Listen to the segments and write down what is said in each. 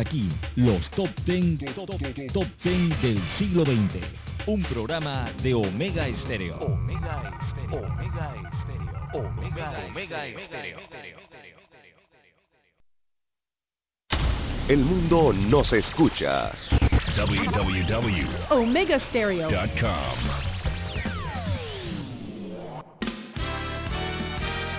Hasta aquí, los top 10, top, top 10 del siglo XX. Un programa de Omega Estéreo. Omega Estéreo. Omega Estéreo. Omega, Omega Estéreo. El mundo nos escucha. www.omegastereo.com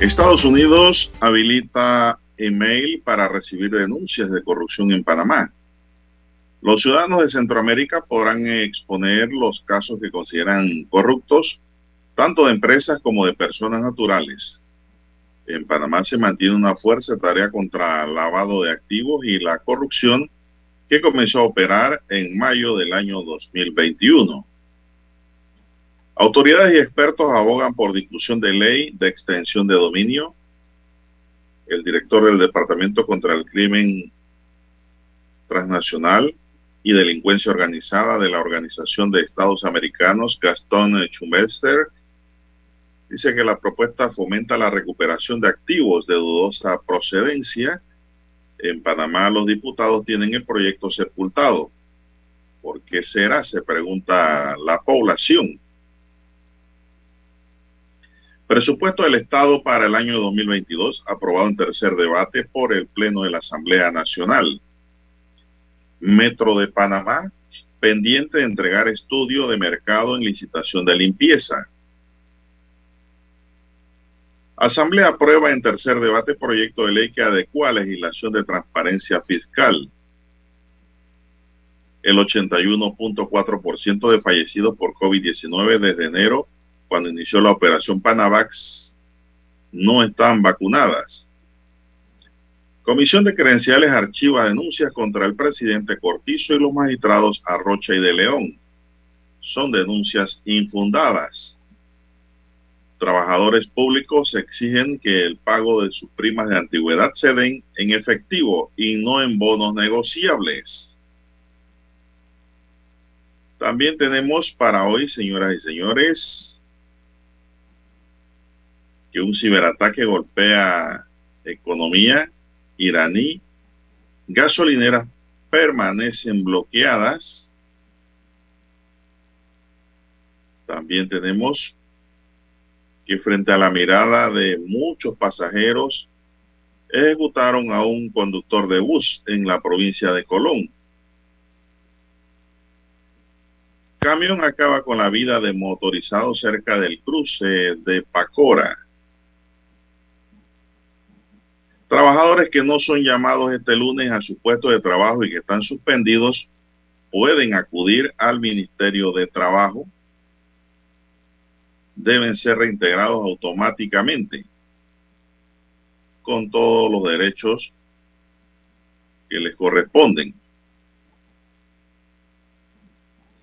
Estados Unidos habilita email para recibir denuncias de corrupción en Panamá. Los ciudadanos de Centroamérica podrán exponer los casos que consideran corruptos, tanto de empresas como de personas naturales. En Panamá se mantiene una fuerza tarea contra el lavado de activos y la corrupción que comenzó a operar en mayo del año 2021. Autoridades y expertos abogan por discusión de ley de extensión de dominio. El director del Departamento contra el Crimen Transnacional y Delincuencia Organizada de la Organización de Estados Americanos, Gastón Schumester, dice que la propuesta fomenta la recuperación de activos de dudosa procedencia. En Panamá los diputados tienen el proyecto sepultado. ¿Por qué será? Se pregunta la población. Presupuesto del Estado para el año 2022, aprobado en tercer debate por el Pleno de la Asamblea Nacional. Metro de Panamá, pendiente de entregar estudio de mercado en licitación de limpieza. Asamblea aprueba en tercer debate proyecto de ley que adecua la legislación de transparencia fiscal. El 81.4% de fallecidos por COVID-19 desde enero cuando inició la operación Panavax no están vacunadas. Comisión de Credenciales archiva denuncias contra el presidente Cortizo y los magistrados Arrocha y de León. Son denuncias infundadas. Trabajadores públicos exigen que el pago de sus primas de antigüedad se den en efectivo y no en bonos negociables. También tenemos para hoy, señoras y señores, que un ciberataque golpea economía iraní, gasolineras permanecen bloqueadas. También tenemos que frente a la mirada de muchos pasajeros, ejecutaron a un conductor de bus en la provincia de Colón. Camión acaba con la vida de motorizado cerca del cruce de Pacora. Trabajadores que no son llamados este lunes a su puesto de trabajo y que están suspendidos pueden acudir al Ministerio de Trabajo. Deben ser reintegrados automáticamente con todos los derechos que les corresponden.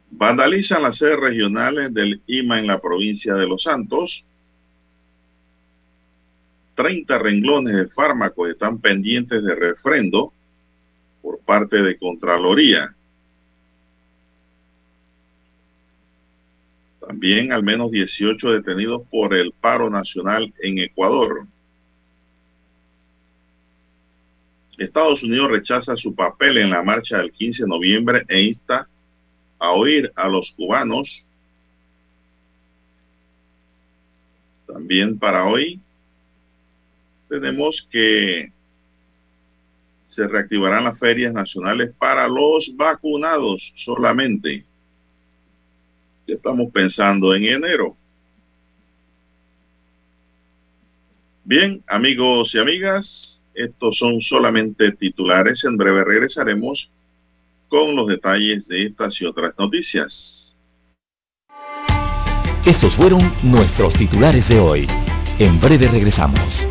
Vandalizan las sedes regionales del IMA en la provincia de Los Santos 30 renglones de fármacos están pendientes de refrendo por parte de Contraloría. También al menos 18 detenidos por el paro nacional en Ecuador. Estados Unidos rechaza su papel en la marcha del 15 de noviembre e insta a oír a los cubanos. También para hoy, tenemos que se reactivarán las ferias nacionales para los vacunados solamente. Ya estamos pensando en enero. Bien, amigos y amigas, estos son solamente titulares. En breve regresaremos con los detalles de estas y otras noticias. Estos fueron nuestros titulares de hoy. En breve regresamos.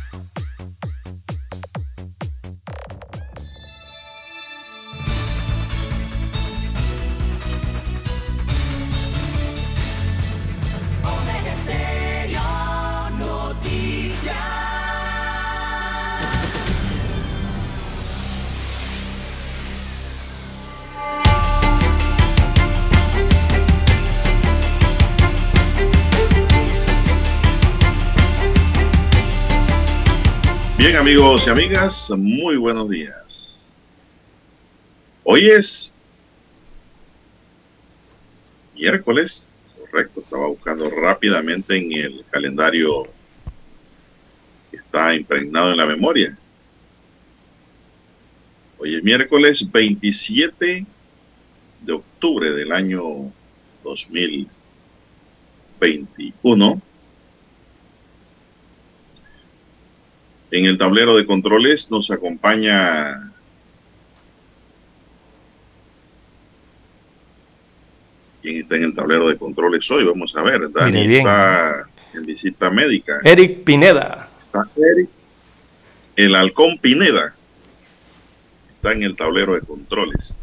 Amigos y amigas, muy buenos días. Hoy es miércoles, correcto, estaba buscando rápidamente en el calendario que está impregnado en la memoria. Hoy es miércoles 27 de octubre del año 2021 En el tablero de controles nos acompaña ¿Quién está en el tablero de controles hoy? Vamos a ver. Dani está en visita médica. Eric Pineda. Está Eric. El halcón Pineda está en el tablero de controles.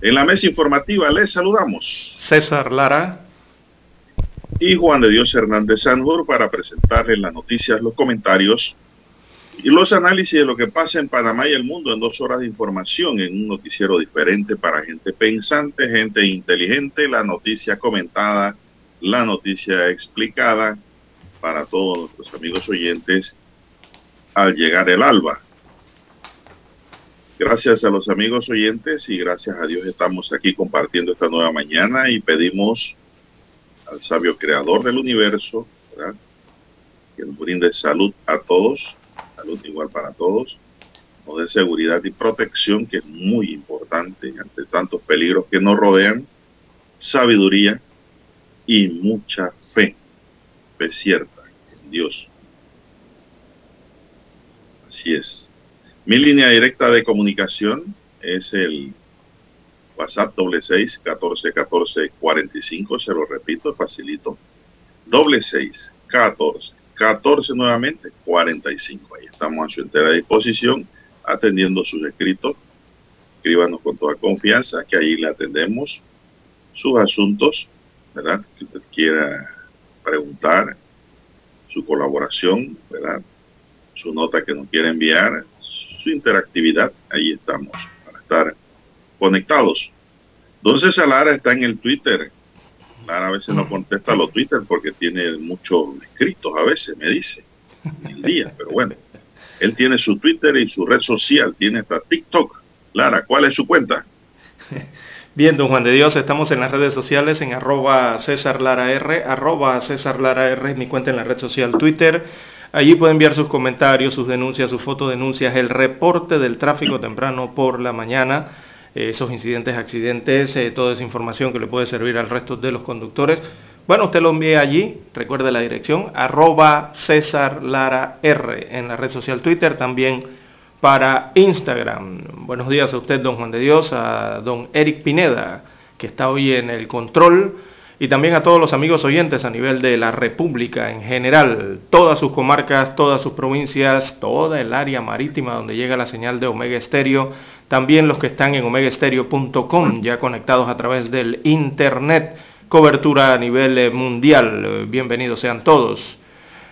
En la mesa informativa les saludamos. César Lara. Y Juan de Dios Hernández Sanjur para presentarles las noticias, los comentarios y los análisis de lo que pasa en Panamá y el mundo en dos horas de información en un noticiero diferente para gente pensante, gente inteligente, la noticia comentada, la noticia explicada para todos nuestros amigos oyentes al llegar el alba. Gracias a los amigos oyentes y gracias a Dios estamos aquí compartiendo esta nueva mañana y pedimos al sabio creador del universo que nos brinde salud a todos igual para todos, o de seguridad y protección, que es muy importante ante tantos peligros que nos rodean, sabiduría y mucha fe, fe cierta en Dios. Así es. Mi línea directa de comunicación es el WhatsApp doble seis catorce catorce cuarenta y cinco, se lo repito, facilito. Doble seis catorce 14 nuevamente, 45. Ahí estamos a su entera disposición, atendiendo sus escritos. Escríbanos con toda confianza, que ahí le atendemos sus asuntos, ¿verdad? Que usted quiera preguntar, su colaboración, ¿verdad? Su nota que nos quiere enviar, su interactividad, ahí estamos, para estar conectados. Don César está en el Twitter, Lara a veces no contesta los Twitter porque tiene muchos escritos, a veces me dice, el día, pero bueno. Él tiene su Twitter y su red social, tiene hasta TikTok. Lara, ¿cuál es su cuenta? Bien, don Juan de Dios, estamos en las redes sociales en arroba César Lara R, arroba César Lara R, mi cuenta en la red social Twitter. Allí puede enviar sus comentarios, sus denuncias, sus fotodenuncias, el reporte del tráfico temprano por la mañana esos incidentes, accidentes, eh, toda esa información que le puede servir al resto de los conductores. Bueno, usted lo envía allí, recuerde la dirección, arroba César Lara R en la red social Twitter, también para Instagram. Buenos días a usted, don Juan de Dios, a don Eric Pineda, que está hoy en el control, y también a todos los amigos oyentes a nivel de la República en general, todas sus comarcas, todas sus provincias, toda el área marítima donde llega la señal de Omega Estéreo también los que están en omegaestereo.com, ya conectados a través del Internet, cobertura a nivel eh, mundial. Eh, bienvenidos sean todos.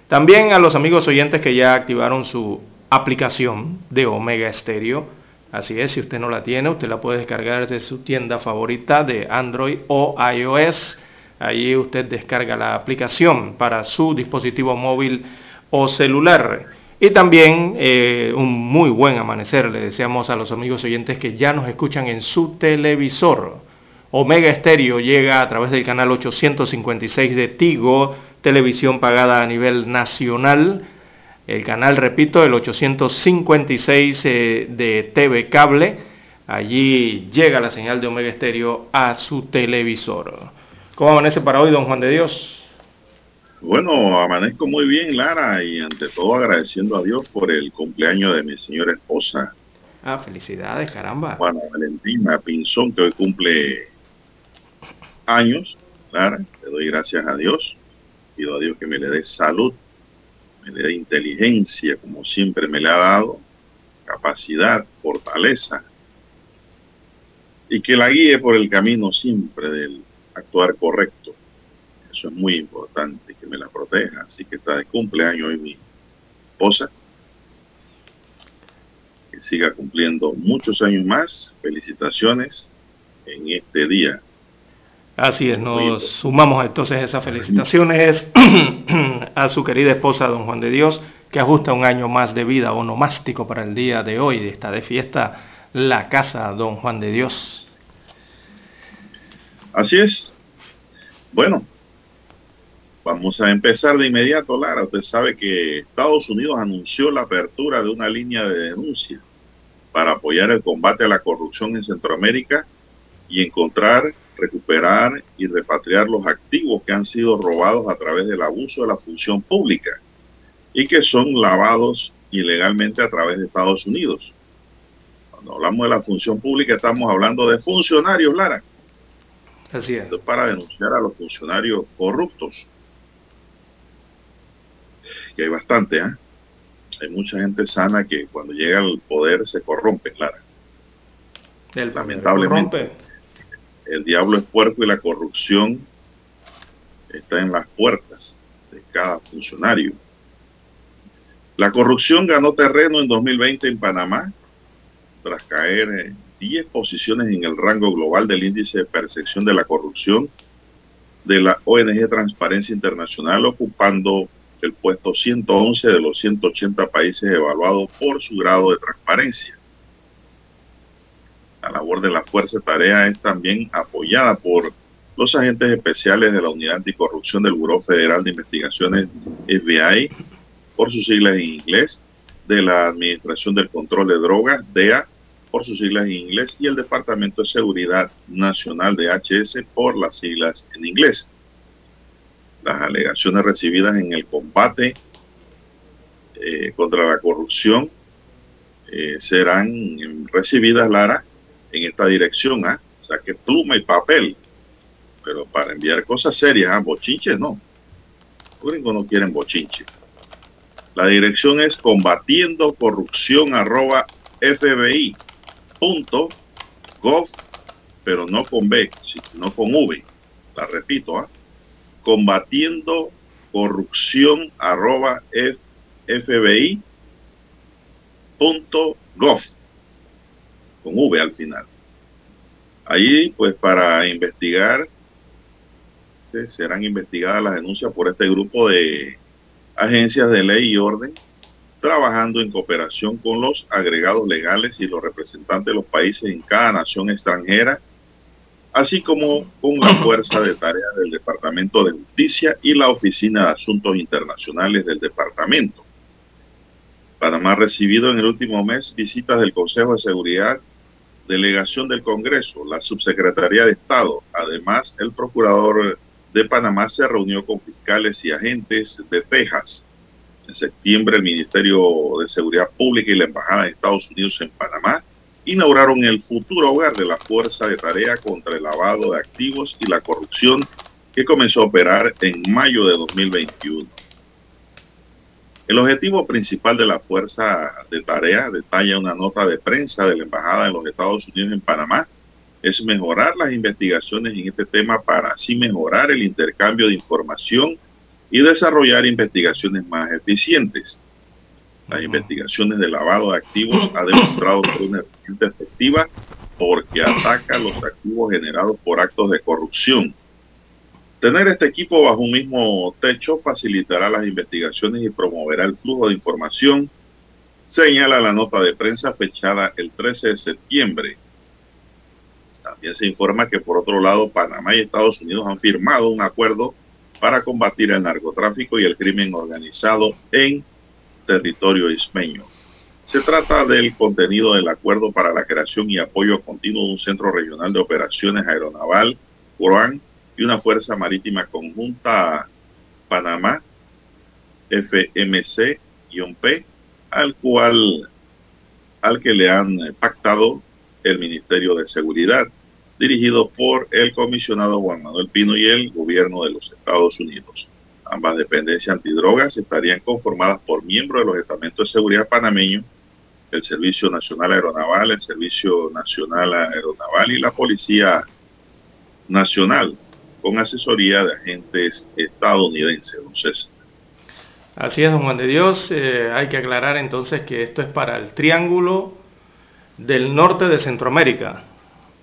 También a los amigos oyentes que ya activaron su aplicación de Omega Estéreo. Así es, si usted no la tiene, usted la puede descargar desde su tienda favorita de Android o iOS. Allí usted descarga la aplicación para su dispositivo móvil o celular. Y también eh, un muy buen amanecer le deseamos a los amigos oyentes que ya nos escuchan en su televisor. Omega Estéreo llega a través del canal 856 de Tigo, televisión pagada a nivel nacional. El canal, repito, el 856 eh, de TV Cable. Allí llega la señal de Omega Estéreo a su televisor. ¿Cómo amanece para hoy, don Juan de Dios? Bueno, amanezco muy bien, Lara, y ante todo agradeciendo a Dios por el cumpleaños de mi señora esposa. Ah, felicidades, caramba. Juana Valentina Pinzón, que hoy cumple años, Lara. Le doy gracias a Dios. Pido a Dios que me le dé salud, me le dé inteligencia, como siempre me le ha dado, capacidad, fortaleza, y que la guíe por el camino siempre del actuar correcto eso es muy importante, que me la proteja. Así que está de cumpleaños hoy mi esposa. Que siga cumpliendo muchos años más. Felicitaciones en este día. Así es, nos sumamos entonces esas felicitaciones a su querida esposa, don Juan de Dios, que ajusta un año más de vida onomástico para el día de hoy, está de fiesta, la casa, don Juan de Dios. Así es. Bueno, Vamos a empezar de inmediato, Lara. Usted sabe que Estados Unidos anunció la apertura de una línea de denuncia para apoyar el combate a la corrupción en Centroamérica y encontrar, recuperar y repatriar los activos que han sido robados a través del abuso de la función pública y que son lavados ilegalmente a través de Estados Unidos. Cuando hablamos de la función pública estamos hablando de funcionarios, Lara. Así es. para denunciar a los funcionarios corruptos que hay bastante, ¿eh? Hay mucha gente sana que cuando llega al poder se corrompe, claro. Lamentablemente. El diablo es puerco y la corrupción está en las puertas de cada funcionario. La corrupción ganó terreno en 2020 en Panamá tras caer 10 posiciones en el rango global del índice de percepción de la corrupción de la ONG Transparencia Internacional, ocupando el puesto 111 de los 180 países evaluados por su grado de transparencia. La labor de la Fuerza Tarea es también apoyada por los agentes especiales de la Unidad Anticorrupción del Buró Federal de Investigaciones FBI, por sus siglas en inglés, de la Administración del Control de Drogas, DEA, por sus siglas en inglés, y el Departamento de Seguridad Nacional de HS por las siglas en inglés. Las alegaciones recibidas en el combate eh, contra la corrupción eh, serán recibidas, Lara, en esta dirección. ¿ah? O sea, que pluma y papel. Pero para enviar cosas serias, ¿ah? bochinches no. Los gringos no quieren bochinche. La dirección es combatiendo corrupción arroba fbi punto gov, pero no con B, sino con V. La repito, ¿ah? combatiendo corrupción arroba fbi punto gov con V al final. Ahí, pues, para investigar, serán investigadas las denuncias por este grupo de agencias de ley y orden, trabajando en cooperación con los agregados legales y los representantes de los países en cada nación extranjera así como con la fuerza de tarea del Departamento de Justicia y la Oficina de Asuntos Internacionales del Departamento. Panamá ha recibido en el último mes visitas del Consejo de Seguridad, delegación del Congreso, la Subsecretaría de Estado. Además, el Procurador de Panamá se reunió con fiscales y agentes de Texas. En septiembre, el Ministerio de Seguridad Pública y la Embajada de Estados Unidos en Panamá inauguraron el futuro hogar de la Fuerza de Tarea contra el Lavado de Activos y la Corrupción que comenzó a operar en mayo de 2021. El objetivo principal de la Fuerza de Tarea, detalla una nota de prensa de la Embajada de los Estados Unidos en Panamá, es mejorar las investigaciones en este tema para así mejorar el intercambio de información y desarrollar investigaciones más eficientes. Las investigaciones de lavado de activos ha demostrado ser una herramienta efectiva porque ataca los activos generados por actos de corrupción. Tener este equipo bajo un mismo techo facilitará las investigaciones y promoverá el flujo de información, señala la nota de prensa fechada el 13 de septiembre. También se informa que por otro lado Panamá y Estados Unidos han firmado un acuerdo para combatir el narcotráfico y el crimen organizado en territorio ismeño. Se trata del contenido del acuerdo para la creación y apoyo continuo de un centro regional de operaciones aeronaval, URAN, y una fuerza marítima conjunta Panamá, FMC-P, al cual al que le han pactado el Ministerio de Seguridad, dirigido por el comisionado Juan Manuel Pino y el gobierno de los Estados Unidos. Ambas dependencias antidrogas estarían conformadas por miembros de los estamentos de seguridad panameños, el Servicio Nacional Aeronaval, el Servicio Nacional Aeronaval y la Policía Nacional, con asesoría de agentes estadounidenses. Así es, don Juan de Dios. Eh, hay que aclarar entonces que esto es para el Triángulo del Norte de Centroamérica.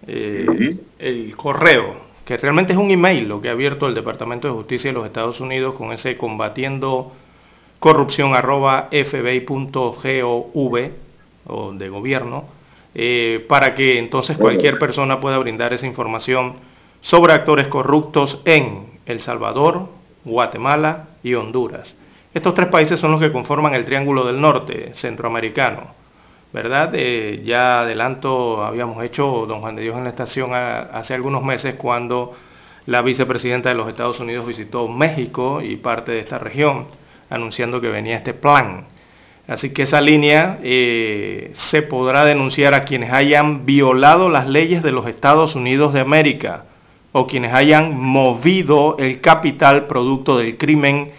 Eh, el correo, que realmente es un email lo que ha abierto el Departamento de Justicia de los Estados Unidos con ese combatiendo corrupción arroba fbi.gov o de gobierno, eh, para que entonces cualquier persona pueda brindar esa información sobre actores corruptos en El Salvador, Guatemala y Honduras. Estos tres países son los que conforman el Triángulo del Norte centroamericano. ¿Verdad? Eh, ya adelanto, habíamos hecho, don Juan de Dios, en la estación hace algunos meses cuando la vicepresidenta de los Estados Unidos visitó México y parte de esta región, anunciando que venía este plan. Así que esa línea eh, se podrá denunciar a quienes hayan violado las leyes de los Estados Unidos de América o quienes hayan movido el capital producto del crimen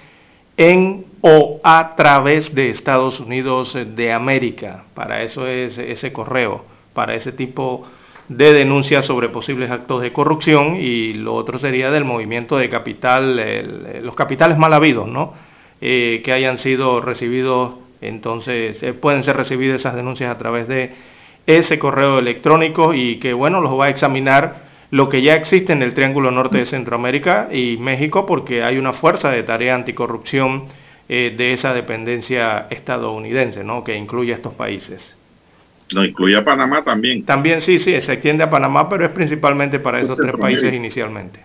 en o a través de Estados Unidos de América. Para eso es ese correo, para ese tipo de denuncias sobre posibles actos de corrupción y lo otro sería del movimiento de capital, los capitales mal habidos, ¿no? Eh, que hayan sido recibidos, entonces eh, pueden ser recibidas esas denuncias a través de ese correo electrónico y que bueno, los va a examinar lo que ya existe en el Triángulo Norte de Centroamérica y México, porque hay una fuerza de tarea anticorrupción eh, de esa dependencia estadounidense, ¿no? que incluye a estos países. No, incluye a Panamá también. También sí, sí, se extiende a Panamá, pero es principalmente para esos tres países inicialmente.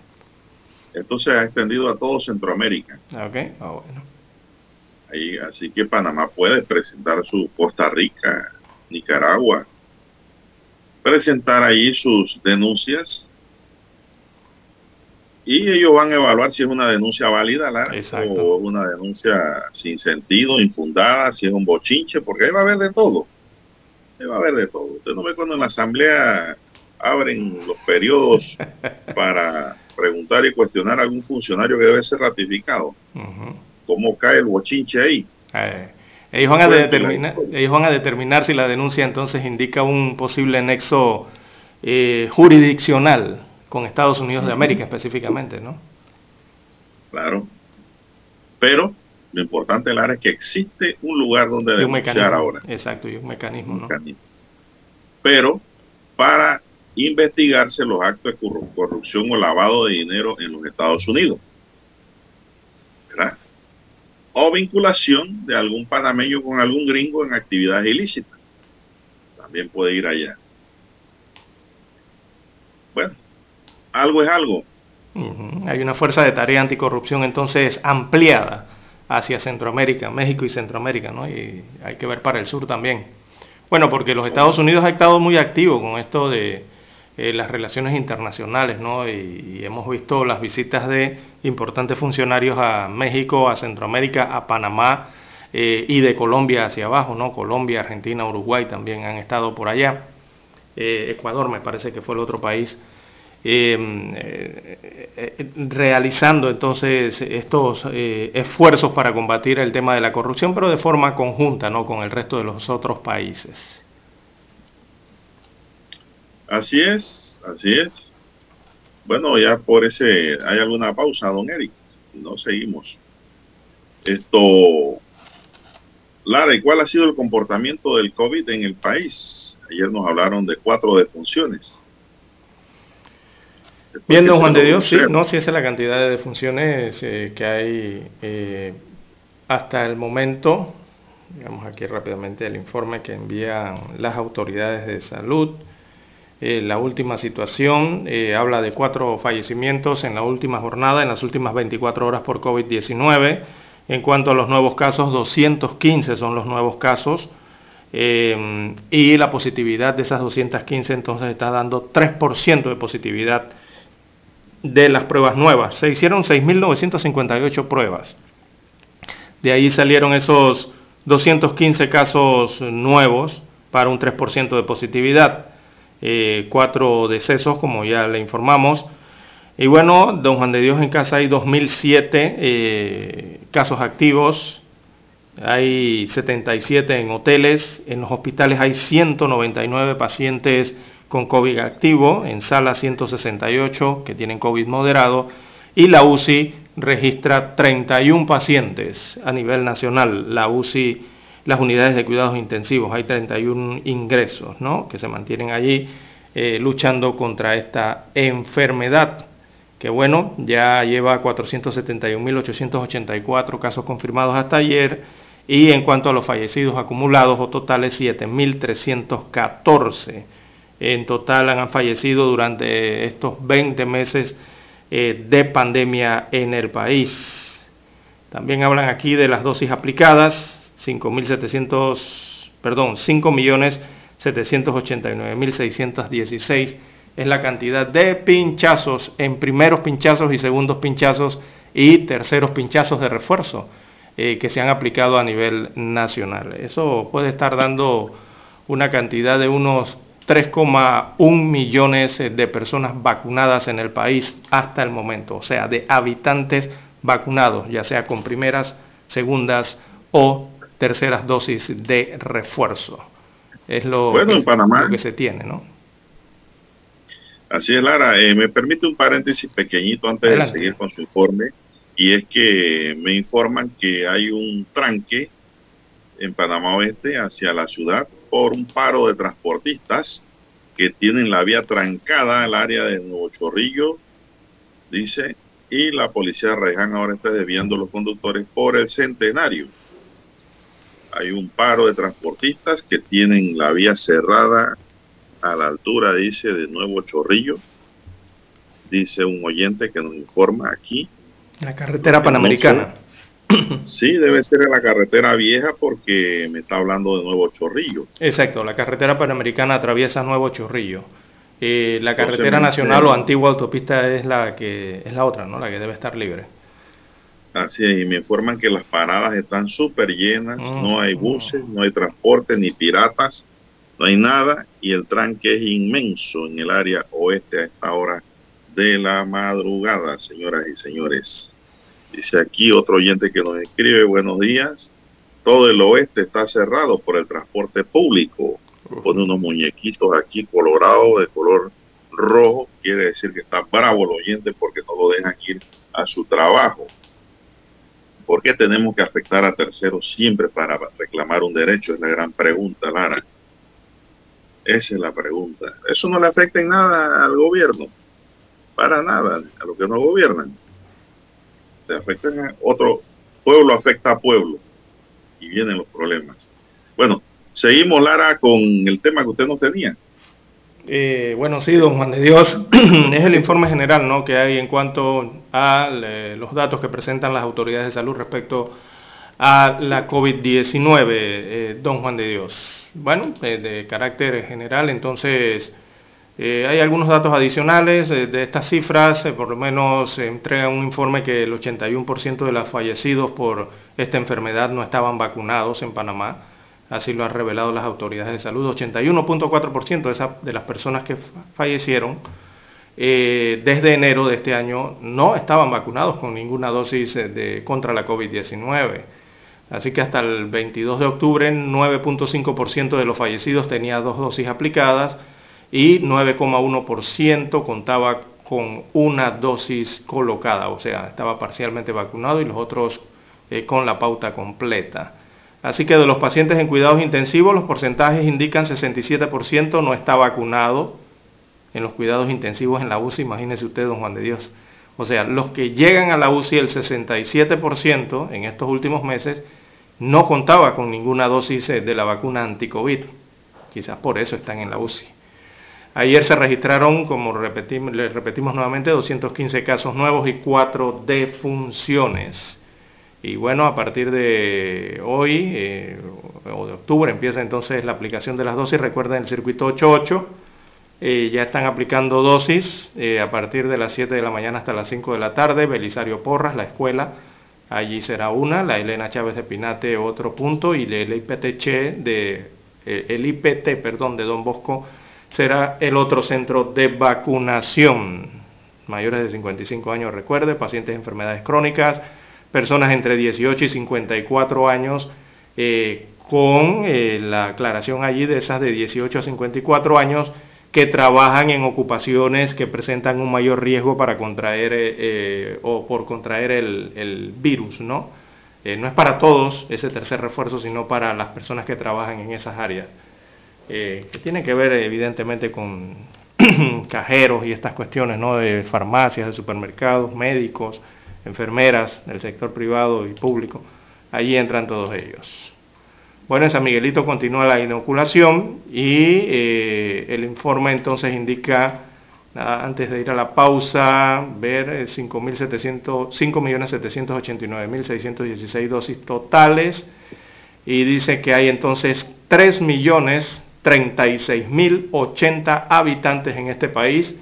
Esto se ha extendido a todo Centroamérica. Ok, ah, bueno. Ahí, así que Panamá puede presentar su Costa Rica, Nicaragua, presentar ahí sus denuncias y ellos van a evaluar si es una denuncia válida o una denuncia sin sentido, infundada, si es un bochinche, porque ahí va a haber de todo. Ahí va a haber de todo. Usted no ve cuando en la asamblea abren los periodos para preguntar y cuestionar a algún funcionario que debe ser ratificado. ¿Cómo cae el bochinche ahí? Eh, ellos, van a determinar, ellos van a determinar si la denuncia entonces indica un posible nexo eh, jurisdiccional con Estados Unidos de América específicamente, ¿no? Claro. Pero lo importante Lara, es que existe un lugar donde denunciar ahora. Exacto, y un mecanismo, ¿no? Pero para investigarse los actos de corrupción o lavado de dinero en los Estados Unidos. ¿Verdad? O vinculación de algún panameño con algún gringo en actividades ilícitas. También puede ir allá. Bueno, algo es algo. Hay una fuerza de tarea anticorrupción entonces ampliada hacia Centroamérica, México y Centroamérica, ¿no? Y hay que ver para el sur también. Bueno, porque los Estados Unidos ha estado muy activo con esto de eh, las relaciones internacionales, ¿no? Y, hemos visto las visitas de importantes funcionarios a México, a Centroamérica, a Panamá eh, y de Colombia hacia abajo, ¿no? Colombia, Argentina, Uruguay también han estado por allá. Eh, Ecuador me parece que fue el otro país realizando entonces estos eh, esfuerzos para combatir el tema de la corrupción, pero de forma conjunta, ¿no? Con el resto de los otros países. Así es, así es. Bueno, ya por ese, ¿hay alguna pausa, don Eric? No seguimos. Esto, Lara, ¿y cuál ha sido el comportamiento del COVID en el país? Ayer nos hablaron de cuatro defunciones. Bien, don Juan de Dios, sí, no, sí, esa es la cantidad de defunciones eh, que hay eh, hasta el momento. Digamos aquí rápidamente el informe que envían las autoridades de salud. eh, la última situación habla de cuatro fallecimientos en la última jornada, en las últimas 24 horas por COVID-19. En cuanto a los nuevos casos, 215 son los nuevos casos. Y la positividad de esas 215 entonces está dando 3% de positividad de las pruebas nuevas. Se hicieron 6.958 pruebas. De ahí salieron esos 215 casos nuevos para un 3% de positividad. Eh, cuatro decesos, como ya le informamos. Y bueno, don Juan de Dios en casa hay 2.007 eh, casos activos, hay 77 en hoteles, en los hospitales hay 199 pacientes con COVID activo, en sala 168 que tienen COVID moderado y la UCI registra 31 pacientes a nivel nacional. La UCI las unidades de cuidados intensivos. Hay 31 ingresos ¿no? que se mantienen allí eh, luchando contra esta enfermedad, que bueno, ya lleva 471.884 casos confirmados hasta ayer, y en cuanto a los fallecidos acumulados o totales, 7.314. En total han fallecido durante estos 20 meses eh, de pandemia en el país. También hablan aquí de las dosis aplicadas, 5.700, perdón, 5.789.616 es la cantidad de pinchazos en primeros pinchazos y segundos pinchazos y terceros pinchazos de refuerzo eh, que se han aplicado a nivel nacional. Eso puede estar dando una cantidad de unos 3,1 millones de personas vacunadas en el país hasta el momento, o sea, de habitantes vacunados, ya sea con primeras, segundas o terceras dosis de refuerzo. Es lo, que, se tiene, ¿no? Así es, Lara. Eh, me permite un paréntesis pequeñito antes de seguir con su informe. Y es que me informan que hay un tranque en Panamá Oeste hacia la ciudad por un paro de transportistas que tienen la vía trancada al área de Nuevo Chorrillo, dice, y la policía de Reján ahora está desviando los conductores por el centenario hay un paro de transportistas que tienen la vía cerrada a la altura, dice, de Nuevo Chorrillo. Dice un oyente que nos informa aquí. La carretera panamericana. sí, debe ser en la carretera vieja porque me está hablando de Nuevo Chorrillo. Exacto, la carretera panamericana atraviesa Nuevo Chorrillo. Eh, la carretera nacional o antigua autopista es la que es la otra, ¿no? La que debe estar libre. Así es, y me informan que las paradas están súper llenas, no hay buses, no hay transporte, ni piratas, no hay nada, y el tranque es inmenso en el área oeste a esta hora de la madrugada, señoras y señores. Dice aquí otro oyente que nos escribe, buenos días, todo el oeste está cerrado por el transporte público. Pone unos muñequitos aquí colorados de color rojo, quiere decir que está bravo el oyente porque no lo dejan ir a su trabajo. ¿Por qué tenemos que afectar a terceros siempre para reclamar un derecho? Es la gran pregunta, Lara. Esa es la pregunta. Eso no le afecta en nada al gobierno. Para nada, a los que no gobiernan. Se afectan a otro pueblo, afecta a pueblo. Y vienen los problemas. Bueno, seguimos, Lara, con el tema que usted no tenía. Eh, bueno, sí, don Juan de Dios, es el informe general ¿no? que hay en cuanto a eh, los datos que presentan las autoridades de salud respecto a la COVID-19, eh, don Juan de Dios. Bueno, de carácter general, entonces hay algunos datos adicionales de estas cifras, por lo menos se entrega un informe que el 81% de los fallecidos por esta enfermedad no estaban vacunados en Panamá así lo han revelado las autoridades de salud. 81.4% de, las personas que fallecieron eh, desde enero de este año no estaban vacunados con ninguna dosis eh, contra la COVID-19. Así que hasta el 22 de octubre 9.5% de los fallecidos tenía dos dosis aplicadas y 9,1% contaba con una dosis colocada, o sea, estaba parcialmente vacunado y los otros eh, con la pauta completa. Así que de los pacientes en cuidados intensivos, los porcentajes indican 67% no está vacunado en los cuidados intensivos en la UCI, imagínese usted, don Juan de Dios. O sea, los que llegan a la UCI, el 67% en estos últimos meses, no contaba con ninguna dosis de la vacuna anti-COVID. Quizás por eso están en la UCI. Ayer se registraron, como repetimos, les repetimos nuevamente, 215 casos nuevos y 4 defunciones. Y bueno, a partir de hoy eh, o de octubre empieza entonces la aplicación de las dosis. Recuerden el circuito 88. Eh, ya están aplicando dosis eh, a partir de las 7 de la mañana hasta las 5 de la tarde. Belisario Porras, la escuela, allí será una. La Elena Chávez de Pinate, otro punto. Y el IPT, de, el IPT perdón, de Don Bosco será el otro centro de vacunación. Mayores de 55 años, recuerde, pacientes de enfermedades crónicas personas entre 18 y 54 años, eh, con eh, la aclaración allí de esas de 18 a 54 años que trabajan en ocupaciones que presentan un mayor riesgo para contraer eh, o por contraer el, virus, ¿no? no es para todos ese tercer refuerzo, sino para las personas que trabajan en esas áreas, que tiene que ver evidentemente con cajeros y estas cuestiones, ¿no? De farmacias, de supermercados, médicos, enfermeras del sector privado y público. Allí entran todos ellos. Bueno, en San Miguelito continúa la inoculación y eh, el informe entonces indica, antes de ir a la pausa, ver 5.789.616 eh, dosis totales y dice que hay entonces 3.036.080 habitantes en este país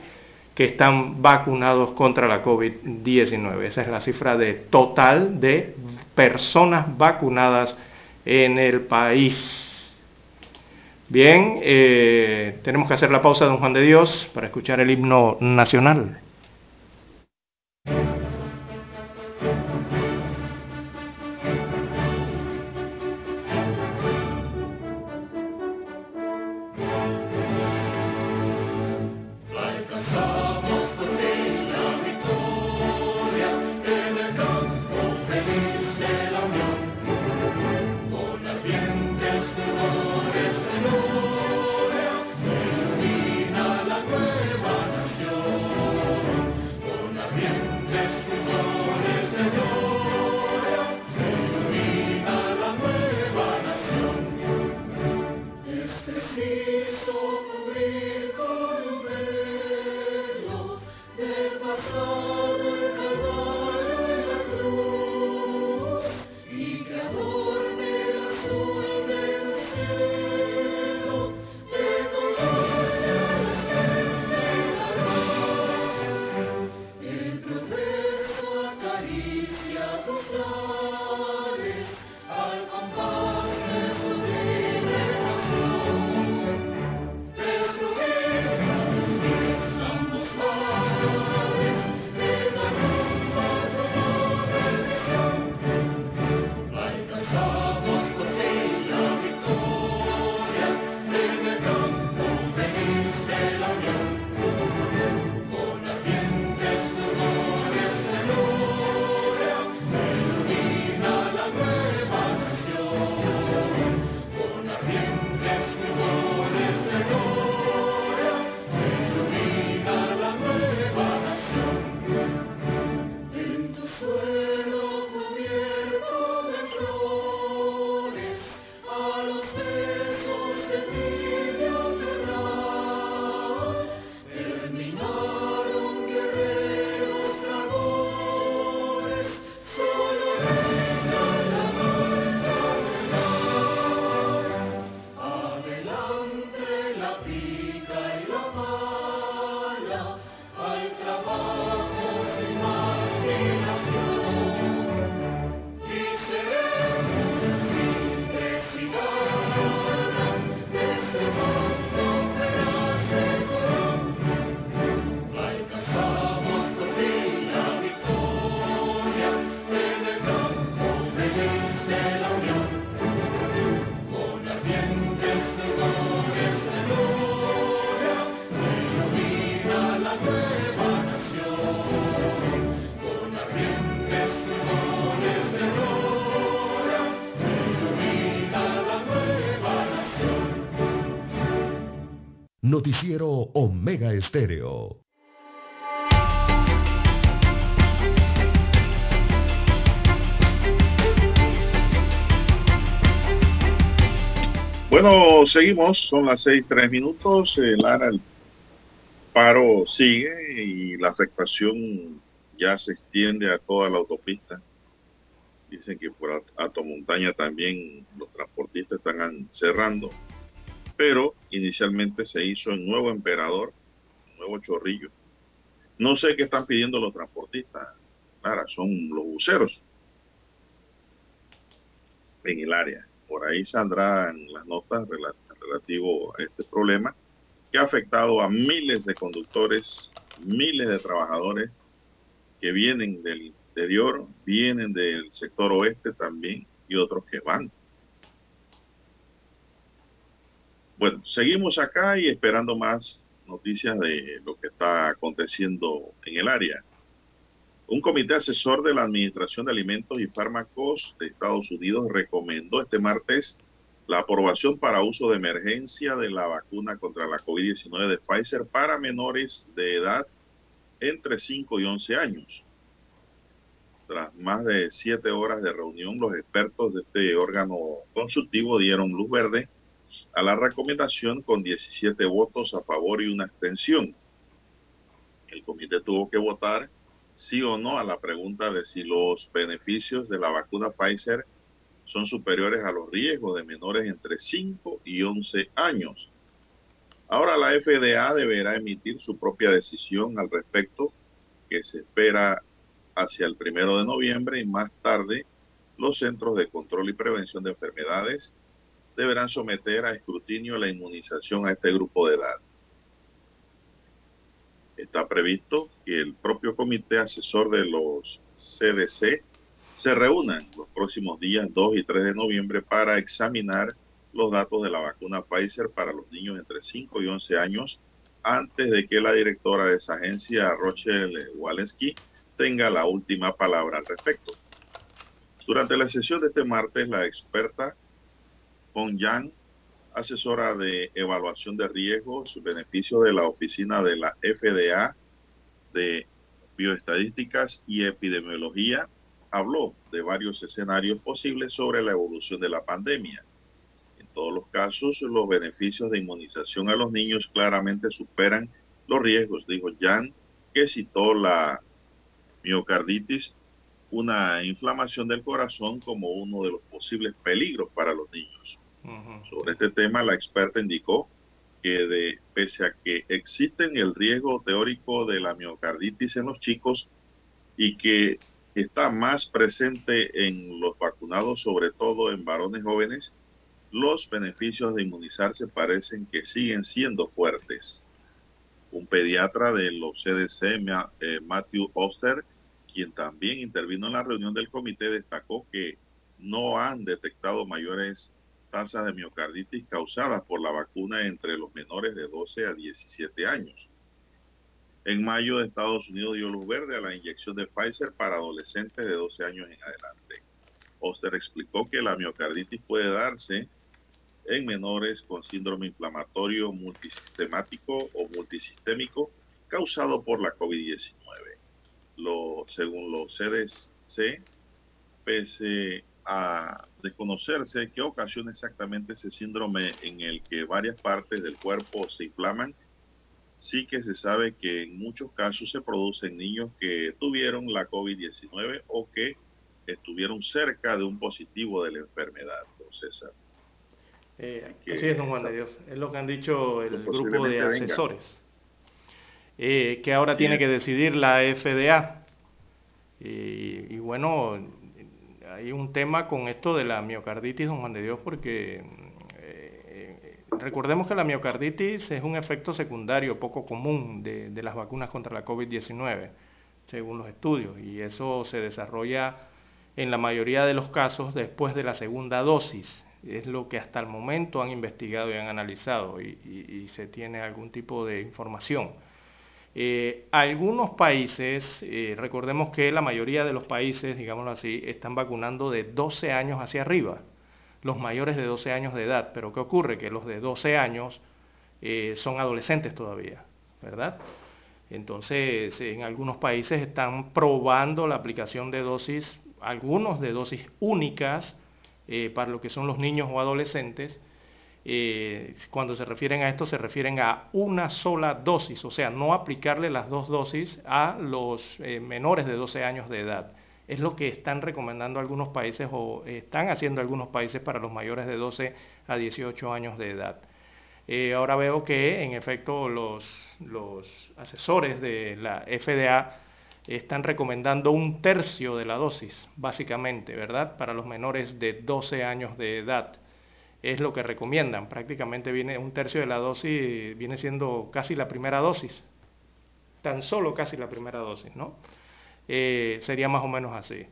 que están vacunados contra la COVID-19. Esa es la cifra de total de personas vacunadas en el país. Bien, eh, tenemos que hacer la pausa, don Juan de Dios, para escuchar el himno nacional. Noticiero Omega Estéreo. Bueno, seguimos, son las seis, tres minutos. Lara, el paro sigue y la afectación ya se extiende a toda la autopista. Dicen que por Alto Montaña también los transportistas están cerrando, pero inicialmente se hizo en Nuevo Emperador, Nuevo Chorrillo. No sé qué están pidiendo los transportistas, Claro, son los buceros en el área. Por ahí saldrán las notas relativo a este problema que ha afectado a miles de conductores, miles de trabajadores que vienen del interior, vienen del sector oeste también y otros que van. Bueno, seguimos acá y esperando más noticias de lo que está aconteciendo en el área. Un comité asesor de la Administración de Alimentos y Fármacos de Estados Unidos recomendó este martes la aprobación para uso de emergencia de la vacuna contra la COVID-19 de Pfizer para menores de edad entre 5 y 11 años. Tras más de siete horas de reunión, los expertos de este órgano consultivo dieron luz verde a la recomendación con 17 votos a favor y una abstención. El comité tuvo que votar sí o no a la pregunta de si los beneficios de la vacuna Pfizer son superiores a los riesgos de menores entre 5 y 11 años. Ahora la FDA deberá emitir su propia decisión al respecto, que se espera hacia el primero de noviembre y más tarde los Centros de Control y Prevención de Enfermedades deberán someter a escrutinio la inmunización a este grupo de edad. Está previsto que el propio comité asesor de los CDC se reúnan los próximos días 2 y 3 de noviembre para examinar los datos de la vacuna Pfizer para los niños entre 5 y 11 años antes de que la directora de esa agencia, Rochelle Walensky, tenga la última palabra al respecto. Durante la sesión de este martes, la experta Pong Yang, asesora de evaluación de riesgos, beneficios de la oficina de la FDA de bioestadísticas y epidemiología, habló de varios escenarios posibles sobre la evolución de la pandemia. En todos los casos, los beneficios de inmunización a los niños claramente superan los riesgos, dijo Jan, que citó la miocarditis, una inflamación del corazón como uno de los posibles peligros para los niños. Sobre este tema, la experta indicó que de, pese a que existen el riesgo teórico de la miocarditis en los chicos y que está más presente en los vacunados, sobre todo en varones jóvenes, los beneficios de inmunizarse parecen que siguen siendo fuertes. Un pediatra de los CDC, eh, Matthew Oster, quien también intervino en la reunión del comité, destacó que no han detectado mayores tasas de miocarditis causadas por la vacuna entre los menores de 12 a 17 años. En mayo, Estados Unidos dio luz verde a la inyección de Pfizer para adolescentes de 12 años en adelante. Oster explicó que la miocarditis puede darse en menores con síndrome inflamatorio multisistemático o multisistémico causado por la COVID-19. Lo, según los CDC, pese a desconocerse qué ocasiona exactamente ese síndrome en el que varias partes del cuerpo se inflaman, sí que se sabe que en muchos casos se producen niños que tuvieron la COVID-19 o que estuvieron cerca de un positivo de la enfermedad, don César. Eh, así, es, don Juan de Dios. Es lo que han dicho el grupo de asesores. Eh, que ahora tiene que decidir la FDA. Y, y, bueno, hay un tema con esto de la miocarditis, don Juan de Dios, porque Recordemos que la miocarditis es un efecto secundario poco común de, las vacunas contra la COVID-19, según los estudios, y eso se desarrolla en la mayoría de los casos después de la segunda dosis. Es lo que hasta el momento han investigado y han analizado y, se tiene algún tipo de información. Eh, algunos países, eh, recordemos que la mayoría de los países, digámoslo así, están vacunando de 12 años hacia arriba los mayores de 12 años de edad. Pero ¿qué ocurre? Que los de 12 años eh, son adolescentes todavía, ¿verdad? Entonces, en algunos países están probando la aplicación de dosis, algunos de dosis únicas para lo que son los niños o adolescentes. Eh, cuando se refieren a esto, se refieren a una sola dosis, o sea, no aplicarle las dos dosis a los eh, menores de 12 años de edad. Es lo que están recomendando algunos países o están haciendo algunos países para los mayores de 12 a 18 años de edad. Eh, ahora veo que en efecto los, los asesores de la FDA están recomendando un tercio de la dosis, básicamente, ¿verdad? Para los menores de 12 años de edad es lo que recomiendan. Prácticamente viene un tercio de la dosis, viene siendo casi la primera dosis, tan solo casi la primera dosis, ¿no? Eh, sería más o menos así.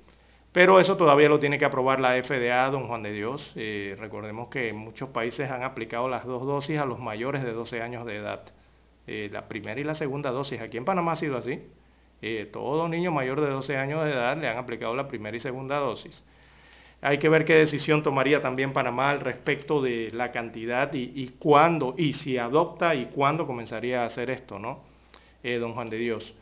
Pero eso todavía lo tiene que aprobar la FDA, don Juan de Dios. Eh, recordemos que muchos países han aplicado las dos dosis a los mayores de 12 años de edad. Eh, la primera y la segunda dosis. Aquí en Panamá ha sido así. todo niño mayor de 12 años de edad le han aplicado la primera y segunda dosis. Hay que ver qué decisión tomaría también Panamá al respecto de la cantidad y, cuándo, y si adopta y cuándo comenzaría a hacer esto, ¿no? Eh, don Juan de Dios.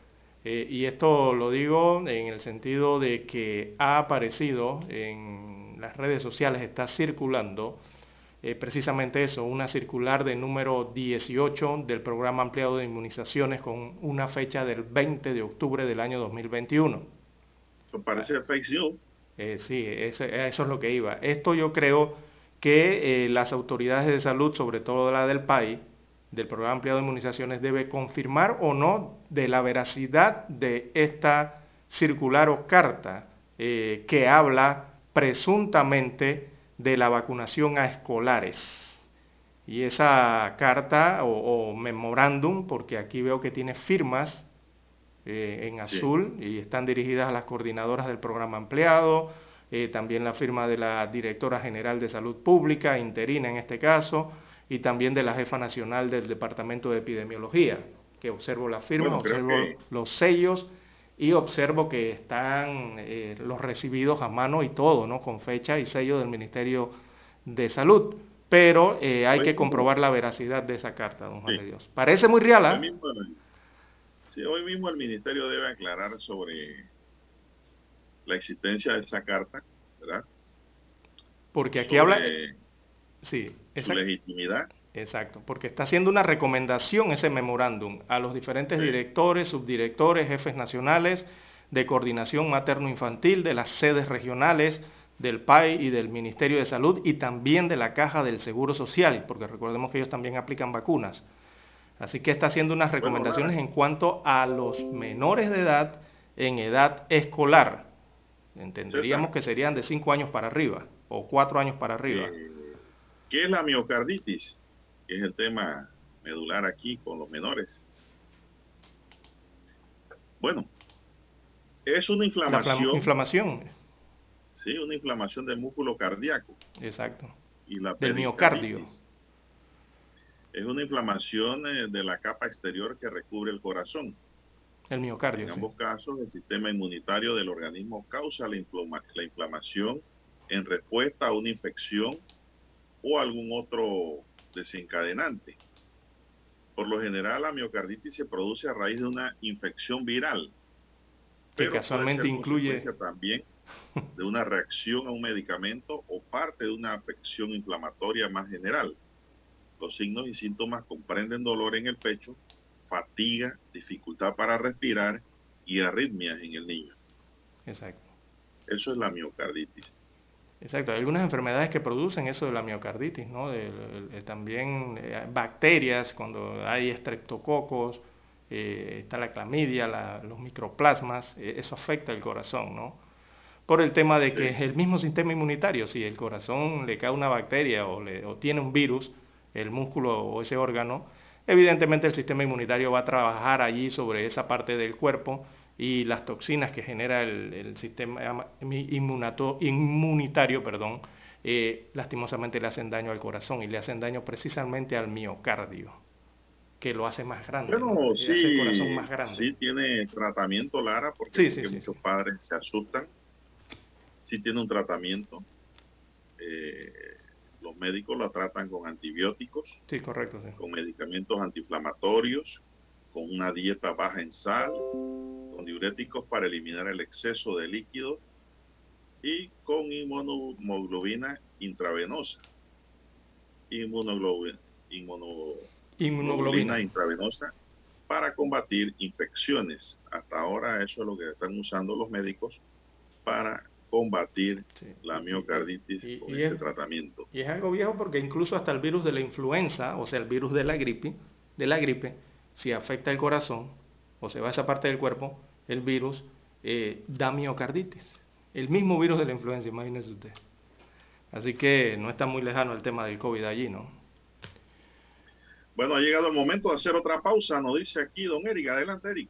Eh, y esto lo digo en el sentido de que ha aparecido en las redes sociales, está circulando eh, precisamente eso, una circular de número 18 del programa ampliado de inmunizaciones con una fecha del 20 de octubre del año 2021. Parece fake news. Eh, sí, eso es lo que iba. Esto yo creo que eh, las autoridades de salud, sobre todo la del país, del programa ampliado de inmunizaciones, debe confirmar o no de la veracidad de esta circular o carta eh, que habla presuntamente de la vacunación a escolares. Y esa carta o memorándum, porque aquí veo que tiene firmas eh, en azul y están dirigidas a las coordinadoras del programa ampliado, eh, también la firma de la directora general de salud pública, interina en este caso, y también de la jefa nacional del departamento de epidemiología, que observo la firma, observo los sellos y observo que están eh, los recibidos a mano y todo, ¿no? Con fecha y sello del Ministerio de Salud. Pero hay que comprobar la veracidad de esa carta, don Juan de Dios. Parece muy real, ¿ah? Sí, hoy mismo el ministerio debe aclarar sobre la existencia de esa carta, ¿verdad? Porque aquí habla... Sí, su legitimidad. Exacto, porque está haciendo una recomendación ese memorándum a los diferentes directores, subdirectores, jefes nacionales de coordinación materno-infantil de las sedes regionales del PAI y del Ministerio de Salud y también de la Caja del Seguro Social, porque recordemos que ellos también aplican vacunas. Así que está haciendo unas recomendaciones en cuanto a los menores de edad en edad escolar. Entenderíamos que serían de 5 años para arriba o 4 años para arriba. Eh, ¿Qué es la miocarditis? Que es el tema medular aquí con los menores. Bueno, es una inflamación. inflamación. Sí, una inflamación del músculo cardíaco. Exacto. Y la del miocardio es una inflamación eh, de la capa exterior que recubre el corazón. El miocardio. En ambos casos, el sistema inmunitario del organismo causa la, la inflamación en respuesta a una infección o algún otro desencadenante. Por lo general, la miocarditis se produce a raíz de una infección viral. Que casualmente incluye también de una reacción a un medicamento o parte de una afección inflamatoria más general. Los signos y síntomas comprenden dolor en el pecho, fatiga, dificultad para respirar y arritmias en el niño. Exacto. Eso es la miocarditis. Exacto, hay algunas enfermedades que producen eso de la miocarditis, ¿no? también eh, bacterias, cuando hay estreptococos, eh, está la clamidia, los microplasmas, eh, eso afecta el corazón, ¿no? Por el tema de que es el mismo sistema inmunitario, si el corazón le cae una bacteria o, le, o tiene un virus, el músculo o ese órgano, evidentemente el sistema inmunitario va a trabajar allí sobre esa parte del cuerpo y las toxinas que genera el, sistema inmunitario, perdón, eh, lastimosamente le hacen daño al corazón y le hacen daño precisamente al miocardio, que lo hace más grande. Bueno, sí, el corazón más grande. sí tiene tratamiento, Lara, porque muchos padres se asustan. Sí tiene un tratamiento. Eh, los médicos la tratan con antibióticos, sí, correcto, con medicamentos antiinflamatorios, con una dieta baja en sal, con diuréticos para eliminar el exceso de líquido y con inmunoglobina intravenosa. inmunoglobulina, inmunoglobulina intravenosa para combatir infecciones. Hasta ahora eso es lo que están usando los médicos para combatir la miocarditis con ese tratamiento. Y es algo viejo porque incluso hasta el virus de la influenza, o sea, el virus de la gripe, de la gripe, si afecta el corazón o se va a esa parte del cuerpo, el virus eh, da miocarditis. El mismo virus de la influenza, imagínese usted. Así que no está muy lejano el tema del COVID allí, ¿no? Bueno, ha llegado el momento de hacer otra pausa, nos dice aquí don Eric. Adelante, Eric.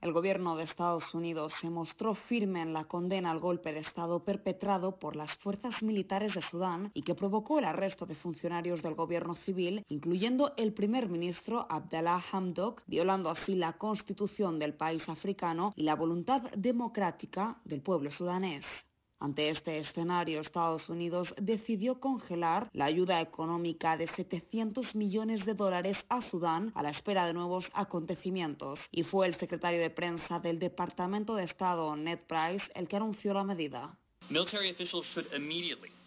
El gobierno de Estados Unidos se mostró firme en la condena al golpe de Estado perpetrado por las fuerzas militares de Sudán y que provocó el arresto de funcionarios del gobierno civil, incluyendo el primer ministro Abdallah Hamdok, violando así la constitución del país africano y la voluntad democrática del pueblo sudanés. Ante este escenario, Estados Unidos decidió congelar la ayuda económica de 700 millones de dólares a Sudán a la espera de nuevos acontecimientos. Y fue el secretario de prensa del Departamento de Estado, Ned Price, el que anunció la medida.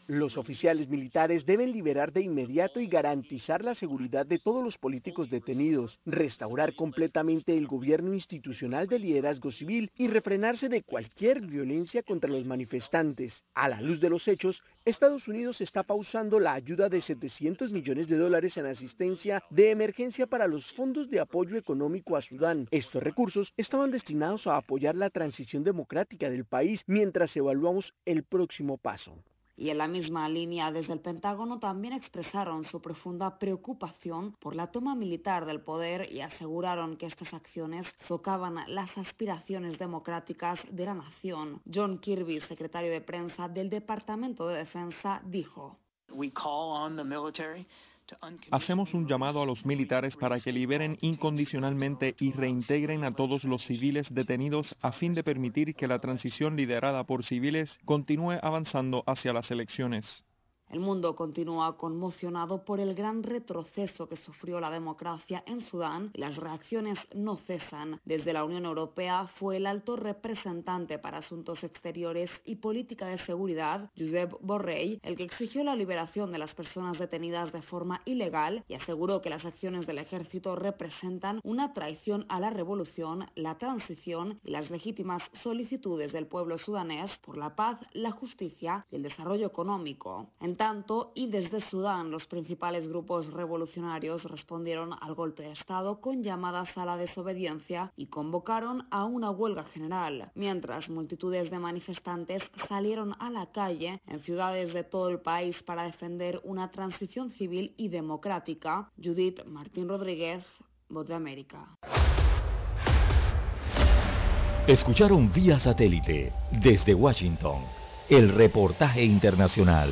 Los oficiales militares deben liberar de inmediato y garantizar la seguridad de todos los políticos detenidos, restaurar completamente el gobierno institucional de liderazgo civil y refrenarse de cualquier violencia contra los manifestantes. A la luz de los hechos, Estados Unidos está pausando la ayuda de 700 millones de dólares en asistencia de emergencia para los fondos de apoyo económico a Sudán. Estos recursos estaban destinados a apoyar la transición democrática del país mientras evaluamos el próximo paso. Y en la misma línea, desde el Pentágono también expresaron su profunda preocupación por la toma militar del poder y aseguraron que estas acciones socavan las aspiraciones democráticas de la nación. John Kirby, secretario de prensa del Departamento de Defensa, dijo. Hacemos un llamado a los militares para que liberen incondicionalmente y reintegren a todos los civiles detenidos a fin de permitir que la transición liderada por civiles continúe avanzando hacia las elecciones. El mundo continúa conmocionado por el gran retroceso que sufrió la democracia en Sudán y las reacciones no cesan. Desde la Unión Europea fue el alto representante para Asuntos Exteriores y Política de Seguridad, Josep Borrell, el que exigió la liberación de las personas detenidas de forma ilegal y aseguró que las acciones del ejército representan una traición a la revolución, la transición y las legítimas solicitudes del pueblo sudanés por la paz, la justicia y el desarrollo económico y desde Sudán los principales grupos revolucionarios respondieron al golpe de Estado con llamadas a la desobediencia y convocaron a una huelga general, mientras multitudes de manifestantes salieron a la calle en ciudades de todo el país para defender una transición civil y democrática. Judith Martín Rodríguez, Voz de América. Escucharon vía satélite desde Washington el reportaje internacional.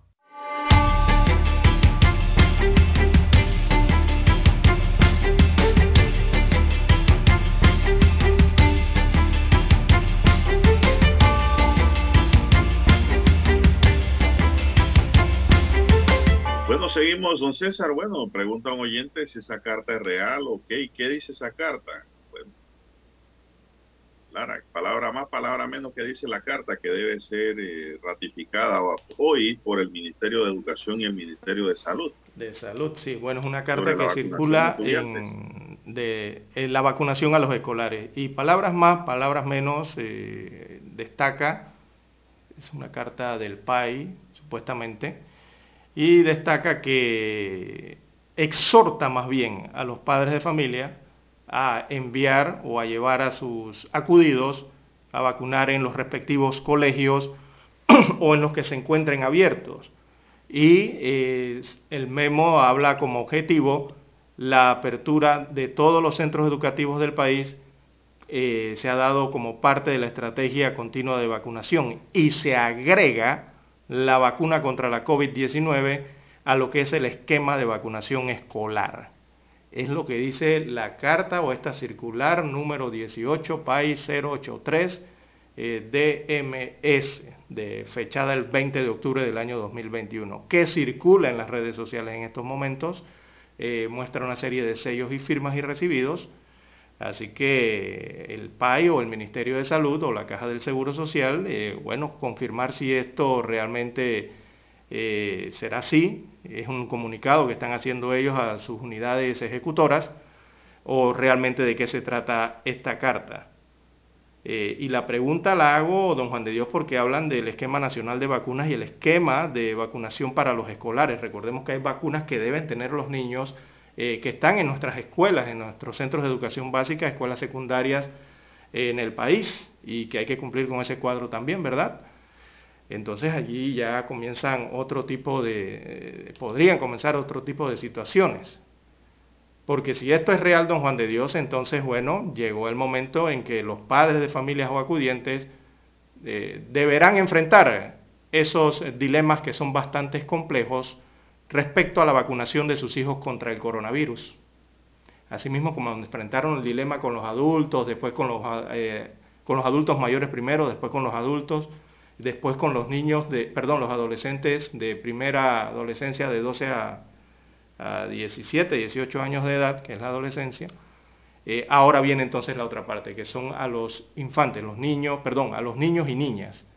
Seguimos, don César. Bueno, pregunta un oyente si esa carta es real o qué. ¿Y qué dice esa carta? Bueno, Lara, palabra más, palabra menos que dice la carta que debe ser eh, ratificada hoy por el Ministerio de Educación y el Ministerio de Salud. De Salud, sí. Bueno, es una carta que circula en, de, la vacunación a los escolares. Y palabras más, palabras menos, eh, destaca, es una carta del PAI, supuestamente, y destaca que exhorta más bien a los padres de familia a enviar o a llevar a sus acudidos a vacunar en los respectivos colegios o en los que se encuentren abiertos. Y eh, el memo habla como objetivo la apertura de todos los centros educativos del país eh, se ha dado como parte de la estrategia continua de vacunación y se agrega la vacuna contra la COVID-19 a lo que es el esquema de vacunación escolar. Es lo que dice la carta o esta circular número 18 PAI 083 DMS, de fechada el 20 de octubre del año 2021, que circula en las redes sociales en estos momentos, eh, muestra una serie de sellos y firmas y recibidos, así que el PAI o el Ministerio de Salud o la Caja del Seguro Social, eh, bueno, confirmar si esto realmente eh, será así, es un comunicado que están haciendo ellos a sus unidades ejecutoras, o realmente de qué se trata esta carta. Eh, y la pregunta la hago, don Juan de Dios, porque hablan del esquema nacional de vacunas y el esquema de vacunación para los escolares. Recordemos que hay vacunas que deben tener los niños eh, que están en nuestras escuelas, en nuestros centros de educación básica, escuelas secundarias en el país, y que hay que cumplir con ese cuadro también, ¿verdad? entonces allí ya comienzan otro tipo de, eh, podrían comenzar otro tipo de situaciones. Porque si esto es real, don Juan de Dios, entonces, bueno, llegó el momento en que los padres de familias o acudientes eh, deberán enfrentar esos dilemas que son bastante complejos respecto a la vacunación de sus hijos contra el coronavirus. Asimismo, como enfrentaron el dilema con los adultos, después con los, eh, con los adultos mayores primero, después con los adultos, después con los niños, de, perdón, los adolescentes de primera adolescencia de 12 a, 17, 18 años de edad, que es la adolescencia. Eh, ahora viene entonces la otra parte, que son a los infantes, los niños, perdón, a los niños y niñas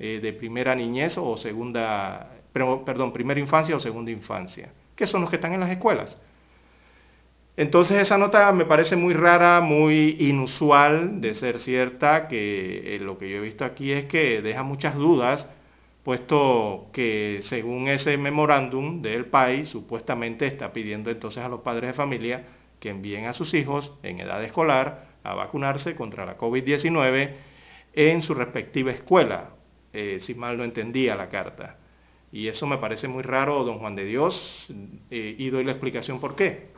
eh, de primera niñez o segunda, perdón, primera infancia o segunda infancia, que son los que están en las escuelas. Entonces esa nota me parece muy rara, muy inusual de ser cierta, que eh, lo que yo he visto aquí es que deja muchas dudas, puesto que según ese memorándum del país, supuestamente está pidiendo entonces a los padres de familia que envíen a sus hijos en edad escolar a vacunarse contra la COVID-19 en su respectiva escuela, eh, si mal no entendía la carta. Y eso me parece muy raro, don Juan de Dios, eh, y doy la explicación por qué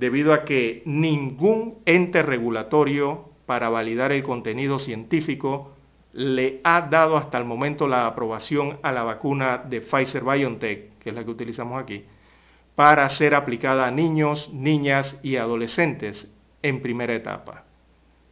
debido a que ningún ente regulatorio para validar el contenido científico le ha dado hasta el momento la aprobación a la vacuna de Pfizer BioNTech, que es la que utilizamos aquí, para ser aplicada a niños, niñas y adolescentes en primera etapa.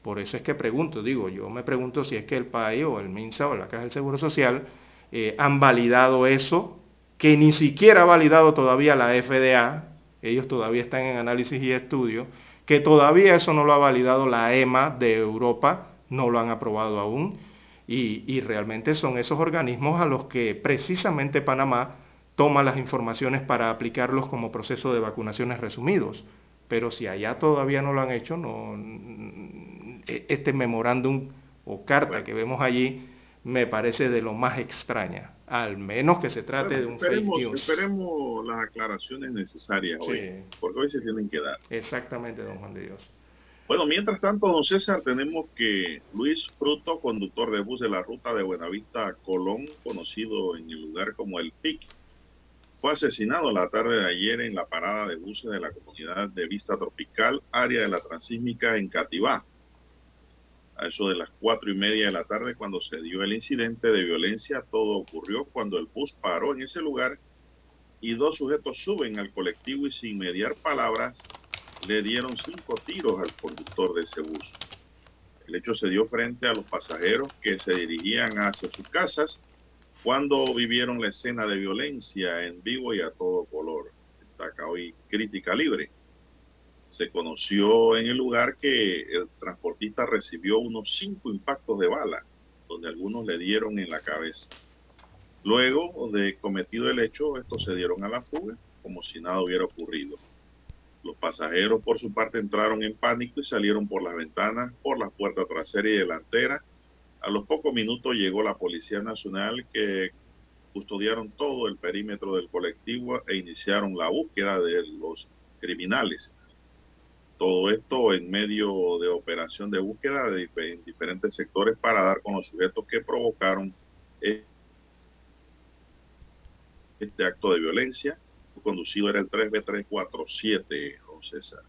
Por eso es que pregunto, digo, yo me pregunto si es que el PAI o el MINSA o la Caja del Seguro Social eh, han validado eso, que ni siquiera ha validado todavía la FDA, ellos todavía están en análisis y estudio, que todavía eso no lo ha validado la EMA de Europa, no lo han aprobado aún, y, realmente son esos organismos a los que precisamente Panamá toma las informaciones para aplicarlos como proceso de vacunaciones resumidos. Pero si allá todavía no lo han hecho, no, este memorándum o carta que vemos allí me parece de lo más extraña al menos que se trate de un fake news. Esperemos las aclaraciones necesarias hoy, porque hoy se tienen que dar. Exactamente, don Juan de Dios. Bueno, mientras tanto, don César, tenemos que Luis Fruto, conductor de bus de la ruta de Buenavista a Colón, conocido en el lugar como El PIC, fue asesinado la tarde de ayer en la parada de buses de la comunidad de Vista Tropical, área de la Transísmica en Cativá a eso de las cuatro y media de la tarde cuando se dio el incidente de violencia. Todo ocurrió cuando el bus paró en ese lugar y dos sujetos suben al colectivo y sin mediar palabras le dieron cinco tiros al conductor de ese bus. El hecho se dio frente a los pasajeros que se dirigían hacia sus casas cuando vivieron la escena de violencia en vivo y a todo color. Destaca hoy crítica libre. Se conoció en el lugar que el transportista recibió unos cinco impactos de bala, donde algunos le dieron en la cabeza. Luego de cometido el hecho, estos se dieron a la fuga como si nada hubiera ocurrido. Los pasajeros, por su parte, entraron en pánico y salieron por las ventanas, por la puerta trasera y delantera. A los pocos minutos llegó la Policía Nacional que custodiaron todo el perímetro del colectivo e iniciaron la búsqueda de los criminales. Todo esto en medio de operación de búsqueda de, en diferentes sectores para dar con los sujetos que provocaron este acto de violencia. conducido era el 3B347, José César.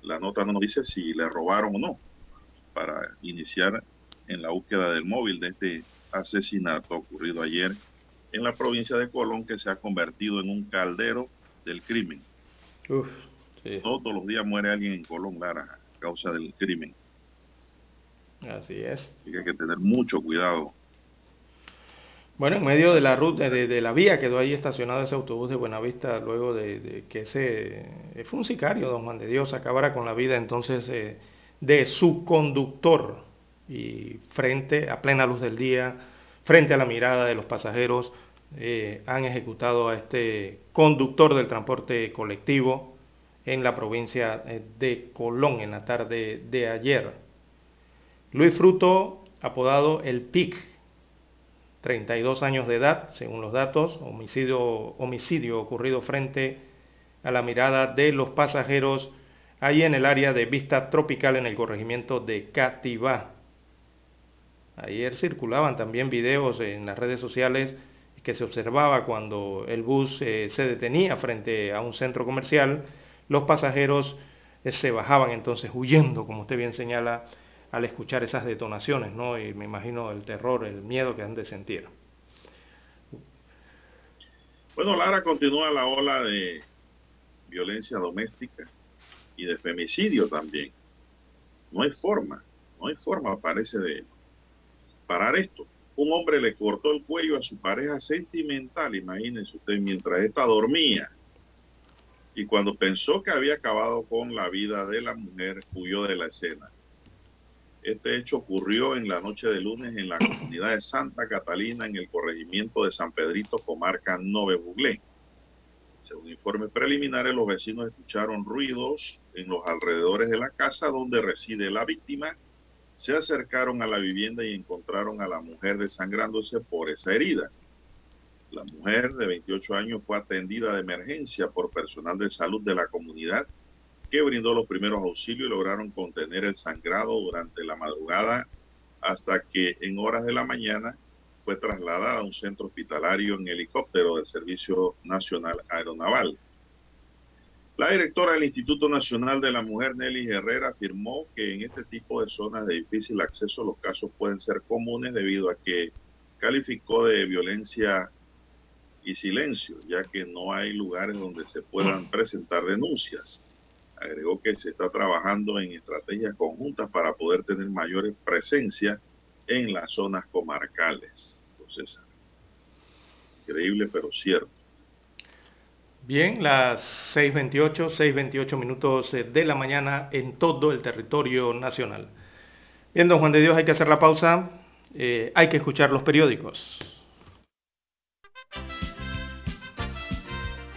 La nota no nos dice si le robaron o no para iniciar en la búsqueda del móvil de este asesinato ocurrido ayer en la provincia de Colón que se ha convertido en un caldero del crimen. Todos los días muere alguien en Colón, Lara, a causa del crimen. Así es. hay que tener mucho cuidado. Bueno, en medio de la ruta, de, la vía quedó ahí estacionado ese autobús de Buenavista luego de, que ese eh, fue un sicario, don Juan de Dios, acabara con la vida entonces eh, de su conductor y frente a plena luz del día, frente a la mirada de los pasajeros, eh, han ejecutado a este conductor del transporte colectivo en la provincia eh, de Colón en la tarde de ayer. Luis Fruto, apodado el PIC, 32 años de edad, según los datos, homicidio, homicidio ocurrido frente a la mirada de los pasajeros ahí en el área de vista tropical en el corregimiento de Cativá. Ayer circulaban también videos en las redes sociales que se observaba cuando el bus eh, se detenía frente a un centro comercial, los pasajeros eh, se bajaban entonces huyendo, como usted bien señala, al escuchar esas detonaciones, ¿no? Y me imagino el terror, el miedo que han de sentir. Bueno, Lara continúa la ola de violencia doméstica y de femicidio también. No hay forma, no hay forma, parece, de parar esto. Un hombre le cortó el cuello a su pareja sentimental, imagínense usted, mientras ésta dormía. Y cuando pensó que había acabado con la vida de la mujer, huyó de la escena. Este hecho ocurrió en la noche de lunes en la comunidad de Santa Catalina, en el corregimiento de San Pedrito, comarca Nove Buglé. Según informes preliminares, los vecinos escucharon ruidos en los alrededores de la casa donde reside la víctima se acercaron a la vivienda y encontraron a la mujer desangrándose por esa herida. La mujer de 28 años fue atendida de emergencia por personal de salud de la comunidad que brindó los primeros auxilios y lograron contener el sangrado durante la madrugada hasta que en horas de la mañana fue trasladada a un centro hospitalario en helicóptero del Servicio Nacional Aeronaval. La directora del Instituto Nacional de la Mujer, Nelly Herrera, afirmó que en este tipo de zonas de difícil acceso los casos pueden ser comunes debido a que calificó de violencia y silencio, ya que no hay lugares donde se puedan presentar denuncias. Agregó que se está trabajando en estrategias conjuntas para poder tener mayor presencia en las zonas comarcales. Entonces, increíble pero cierto. Bien, las 6.28, 6.28 minutos eh, de la mañana en todo el territorio nacional. Bien, don Juan de Dios, hay que hacer la pausa. Eh, hay que escuchar los periódicos.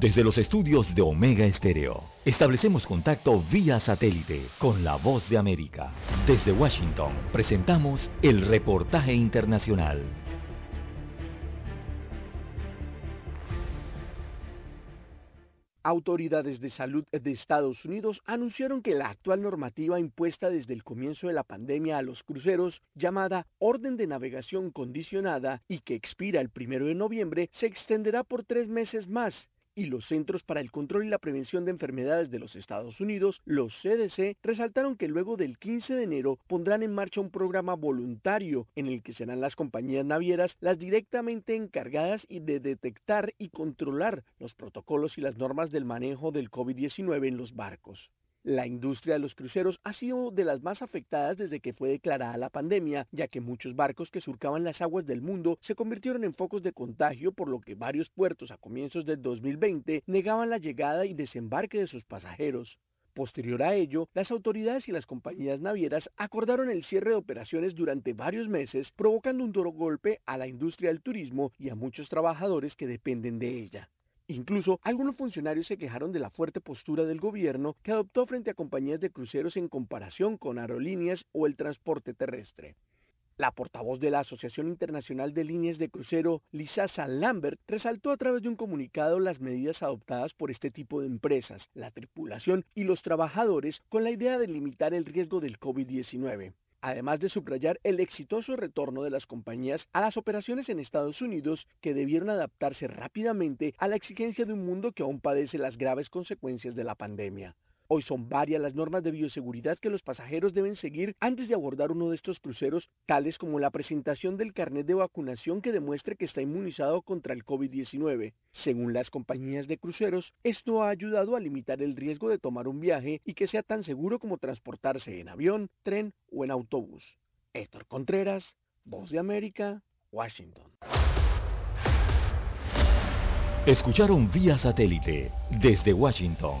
Desde los estudios de Omega Estéreo, establecemos contacto vía satélite con la voz de América. Desde Washington, presentamos el reportaje internacional. Autoridades de salud de Estados Unidos anunciaron que la actual normativa impuesta desde el comienzo de la pandemia a los cruceros, llamada Orden de Navegación Condicionada y que expira el primero de noviembre, se extenderá por tres meses más y los Centros para el Control y la Prevención de Enfermedades de los Estados Unidos, los CDC, resaltaron que luego del 15 de enero pondrán en marcha un programa voluntario en el que serán las compañías navieras las directamente encargadas de detectar y controlar los protocolos y las normas del manejo del COVID-19 en los barcos. La industria de los cruceros ha sido de las más afectadas desde que fue declarada la pandemia, ya que muchos barcos que surcaban las aguas del mundo se convirtieron en focos de contagio, por lo que varios puertos a comienzos del 2020 negaban la llegada y desembarque de sus pasajeros. Posterior a ello, las autoridades y las compañías navieras acordaron el cierre de operaciones durante varios meses, provocando un duro golpe a la industria del turismo y a muchos trabajadores que dependen de ella. Incluso algunos funcionarios se quejaron de la fuerte postura del gobierno que adoptó frente a compañías de cruceros en comparación con aerolíneas o el transporte terrestre. La portavoz de la Asociación Internacional de Líneas de Crucero, Lisa Lambert, resaltó a través de un comunicado las medidas adoptadas por este tipo de empresas, la tripulación y los trabajadores con la idea de limitar el riesgo del COVID-19 además de subrayar el exitoso retorno de las compañías a las operaciones en Estados Unidos que debieron adaptarse rápidamente a la exigencia de un mundo que aún padece las graves consecuencias de la pandemia. Hoy son varias las normas de bioseguridad que los pasajeros deben seguir antes de abordar uno de estos cruceros, tales como la presentación del carnet de vacunación que demuestre que está inmunizado contra el COVID-19. Según las compañías de cruceros, esto ha ayudado a limitar el riesgo de tomar un viaje y que sea tan seguro como transportarse en avión, tren o en autobús. Héctor Contreras, Voz de América, Washington. Escucharon vía satélite desde Washington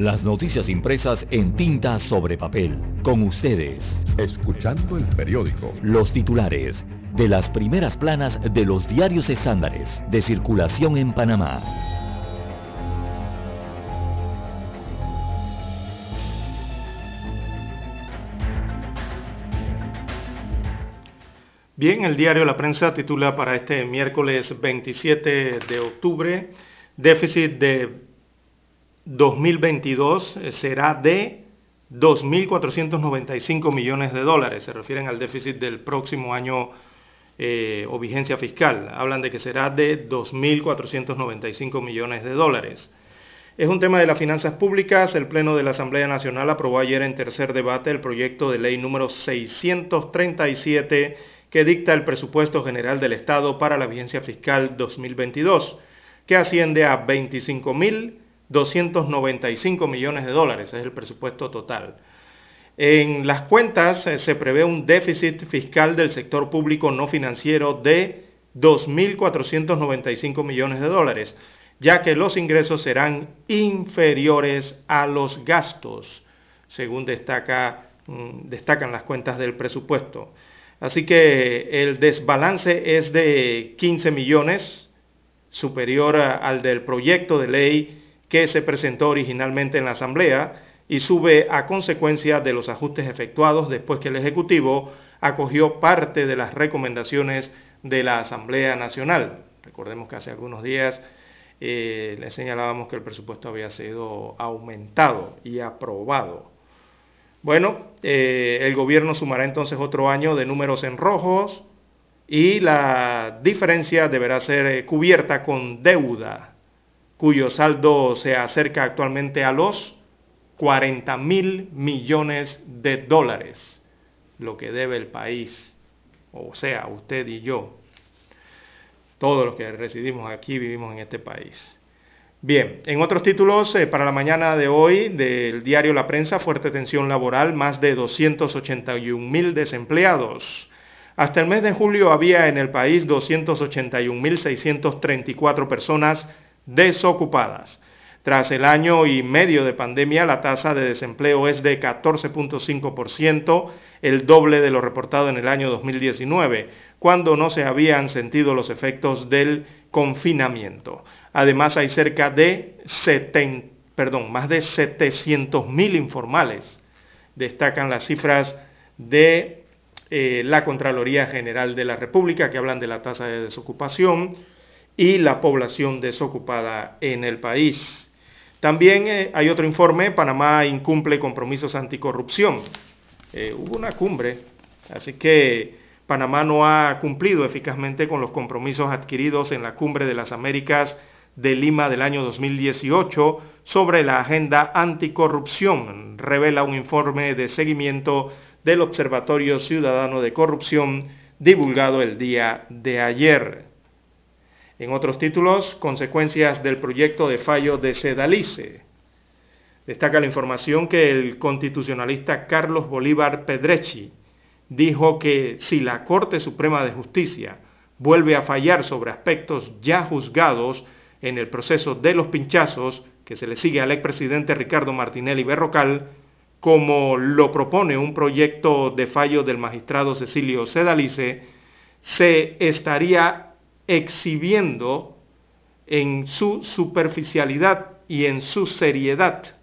Las noticias impresas en tinta sobre papel. Con ustedes. Escuchando el periódico. Los titulares de las primeras planas de los diarios estándares de circulación en Panamá. Bien, el diario La Prensa titula para este miércoles 27 de octubre déficit de 2022 eh, será de 2.495 millones de dólares. Se refieren al déficit del próximo año eh, o vigencia fiscal. Hablan de que será de 2.495 millones de dólares. Es un tema de las finanzas públicas. El Pleno de la Asamblea Nacional aprobó ayer en tercer debate el proyecto de ley número 637 que dicta el presupuesto general del Estado para la vigencia fiscal 2022, que asciende a 25.000 295 millones de dólares, es el presupuesto total. En las cuentas eh, se prevé un déficit fiscal del sector público no financiero de 2.495 millones de dólares, ya que los ingresos serán inferiores a los gastos, según destaca, mm, destacan las cuentas del presupuesto. Así que el desbalance es de 15 millones, superior al del proyecto de ley que se presentó originalmente en la Asamblea y sube a consecuencia de los ajustes efectuados después que el Ejecutivo acogió parte de las recomendaciones de la Asamblea Nacional. Recordemos que hace algunos días eh, le señalábamos que el presupuesto había sido aumentado y aprobado. Bueno, eh, el gobierno sumará entonces otro año de números en rojos y la diferencia deberá ser eh, cubierta con deuda cuyo saldo se acerca actualmente a los 40 mil millones de dólares, lo que debe el país, o sea, usted y yo, todos los que residimos aquí vivimos en este país. Bien, en otros títulos, eh, para la mañana de hoy del diario La Prensa, fuerte tensión laboral, más de 281 mil desempleados. Hasta el mes de julio había en el país 281.634 personas desocupadas. Tras el año y medio de pandemia, la tasa de desempleo es de 14.5%, el doble de lo reportado en el año 2019, cuando no se habían sentido los efectos del confinamiento. Además, hay cerca de 70, perdón, más de 700.000 informales. Destacan las cifras de eh, la Contraloría General de la República que hablan de la tasa de desocupación y la población desocupada en el país. También eh, hay otro informe, Panamá incumple compromisos anticorrupción. Eh, hubo una cumbre, así que Panamá no ha cumplido eficazmente con los compromisos adquiridos en la cumbre de las Américas de Lima del año 2018 sobre la agenda anticorrupción, revela un informe de seguimiento del Observatorio Ciudadano de Corrupción divulgado el día de ayer. En otros títulos, consecuencias del proyecto de fallo de Sedalice. Destaca la información que el constitucionalista Carlos Bolívar Pedrechi dijo que si la Corte Suprema de Justicia vuelve a fallar sobre aspectos ya juzgados en el proceso de los pinchazos que se le sigue al expresidente Ricardo Martinelli Berrocal, como lo propone un proyecto de fallo del magistrado Cecilio Sedalice, se estaría exhibiendo en su superficialidad y en su seriedad.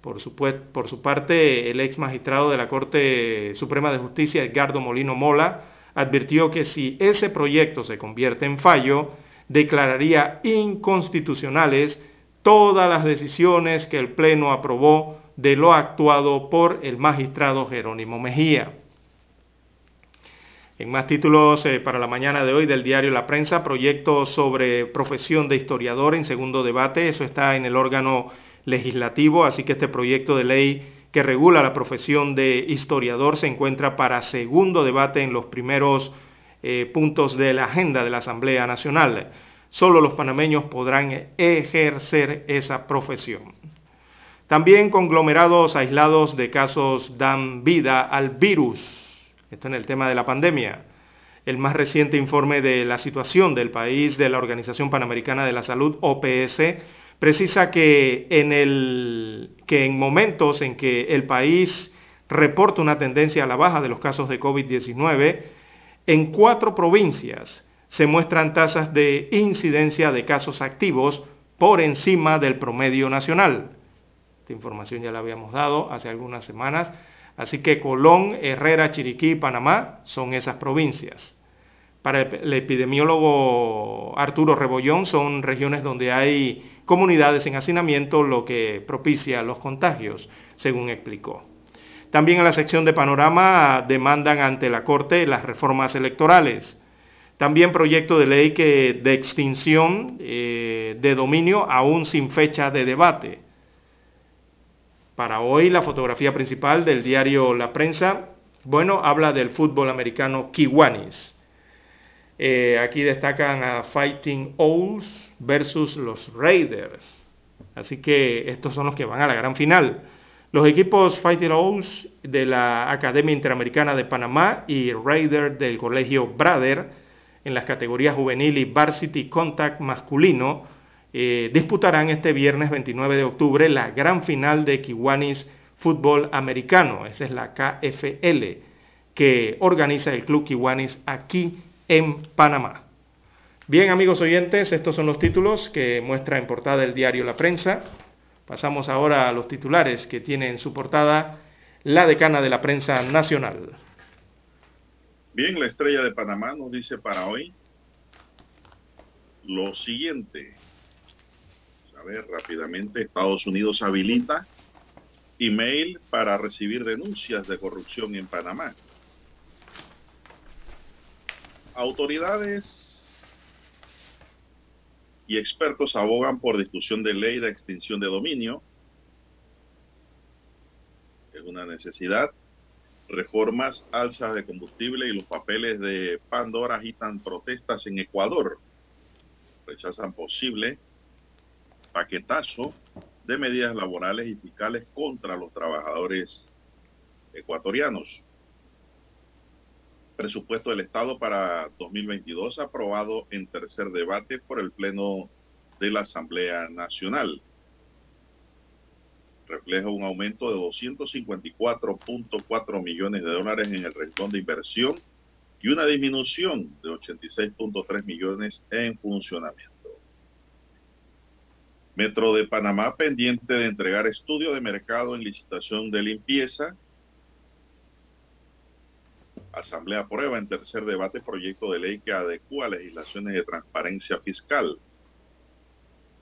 Por su, parte, el ex magistrado de la Corte Suprema de Justicia, Edgardo Molino Mola, advirtió que si ese proyecto se convierte en fallo, declararía inconstitucionales todas las decisiones que el Pleno aprobó de lo actuado por el magistrado Jerónimo Mejía. En más títulos eh, para la mañana de hoy del diario La Prensa, proyecto sobre profesión de historiador en segundo debate, eso está en el órgano legislativo, así que este proyecto de ley que regula la profesión de historiador se encuentra para segundo debate en los primeros eh, puntos de la agenda de la Asamblea Nacional. Solo los panameños podrán ejercer esa profesión. También conglomerados aislados de casos dan vida al virus. Esto en el tema de la pandemia. El más reciente informe de la situación del país de la Organización Panamericana de la Salud, OPS, precisa que en, momentos en que el país reporta una tendencia a la baja de los casos de COVID-19, en cuatro provincias se muestran tasas de incidencia de casos activos por encima del promedio nacional. Esta información ya la habíamos dado hace algunas semanas. Así que Colón, Herrera, Chiriquí y Panamá son esas provincias. Para el epidemiólogo Arturo Rebollón son regiones donde hay comunidades en hacinamiento, lo que propicia los contagios, según explicó. También en la sección de panorama demandan ante la Corte las reformas electorales. También proyecto de ley que, de extinción eh, de dominio aún sin fecha de debate. Para hoy la fotografía principal del diario La Prensa, bueno, habla del fútbol americano Kiwanis. Eh, aquí destacan a Fighting Owls versus los Raiders. Así que estos son los que van a la gran final. Los equipos Fighting Owls de la Academia Interamericana de Panamá y Raiders del Colegio Brader en las categorías juvenil y varsity contact masculino eh, disputarán este viernes 29 de octubre la gran final de Kiwanis Fútbol Americano. Esa es la KFL que organiza el Club Kiwanis aquí en Panamá. Bien, amigos oyentes, estos son los títulos que muestra en portada el diario La Prensa. Pasamos ahora a los titulares que tiene en su portada la decana de la prensa nacional. Bien, la estrella de Panamá nos dice para hoy lo siguiente. A ver, rápidamente, Estados Unidos habilita email para recibir denuncias de corrupción en Panamá. Autoridades y expertos abogan por discusión de ley de extinción de dominio. Es una necesidad. Reformas, alzas de combustible y los papeles de Pandora agitan protestas en Ecuador. Rechazan posible paquetazo de medidas laborales y fiscales contra los trabajadores ecuatorianos. Presupuesto del Estado para 2022 aprobado en tercer debate por el Pleno de la Asamblea Nacional. Refleja un aumento de 254.4 millones de dólares en el renglón de inversión y una disminución de 86.3 millones en funcionamiento. Metro de Panamá pendiente de entregar estudio de mercado en licitación de limpieza. Asamblea aprueba en tercer debate proyecto de ley que adecua legislaciones de transparencia fiscal.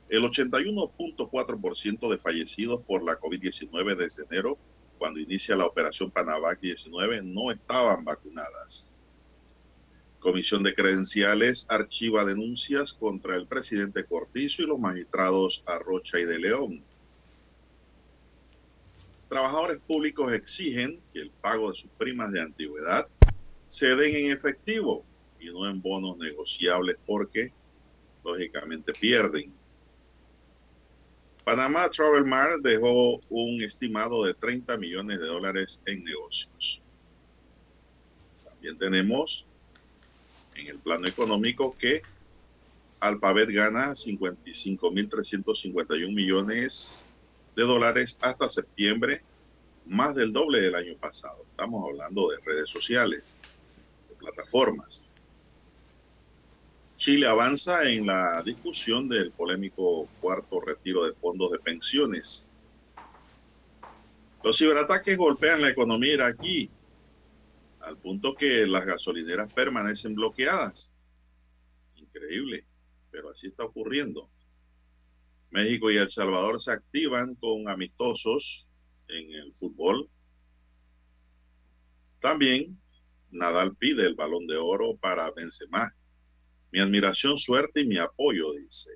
El 81.4% de fallecidos por la COVID-19 desde enero, cuando inicia la operación Panavac 19, no estaban vacunadas. Comisión de Credenciales archiva denuncias contra el presidente Cortizo y los magistrados Arrocha y de León. Trabajadores públicos exigen que el pago de sus primas de antigüedad se den en efectivo y no en bonos negociables porque lógicamente pierden. Panamá Travel Mart dejó un estimado de 30 millones de dólares en negocios. También tenemos en el plano económico que Alphabet gana 55.351 millones de dólares hasta septiembre, más del doble del año pasado. Estamos hablando de redes sociales, de plataformas. Chile avanza en la discusión del polémico cuarto retiro de fondos de pensiones. Los ciberataques golpean la economía iraquí al punto que las gasolineras permanecen bloqueadas. Increíble, pero así está ocurriendo. México y El Salvador se activan con amistosos en el fútbol. También Nadal pide el balón de oro para Benzema. Mi admiración, suerte y mi apoyo, dice.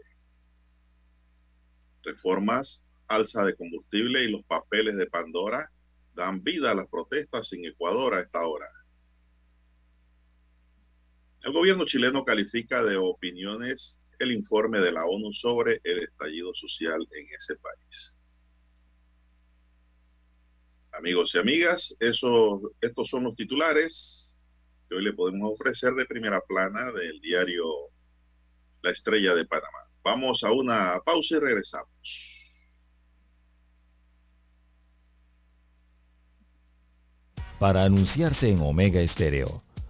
Reformas, alza de combustible y los papeles de Pandora dan vida a las protestas en Ecuador a esta hora. El gobierno chileno califica de opiniones el informe de la ONU sobre el estallido social en ese país. Amigos y amigas, eso, estos son los titulares que hoy le podemos ofrecer de primera plana del diario La Estrella de Panamá. Vamos a una pausa y regresamos. Para anunciarse en Omega Estéreo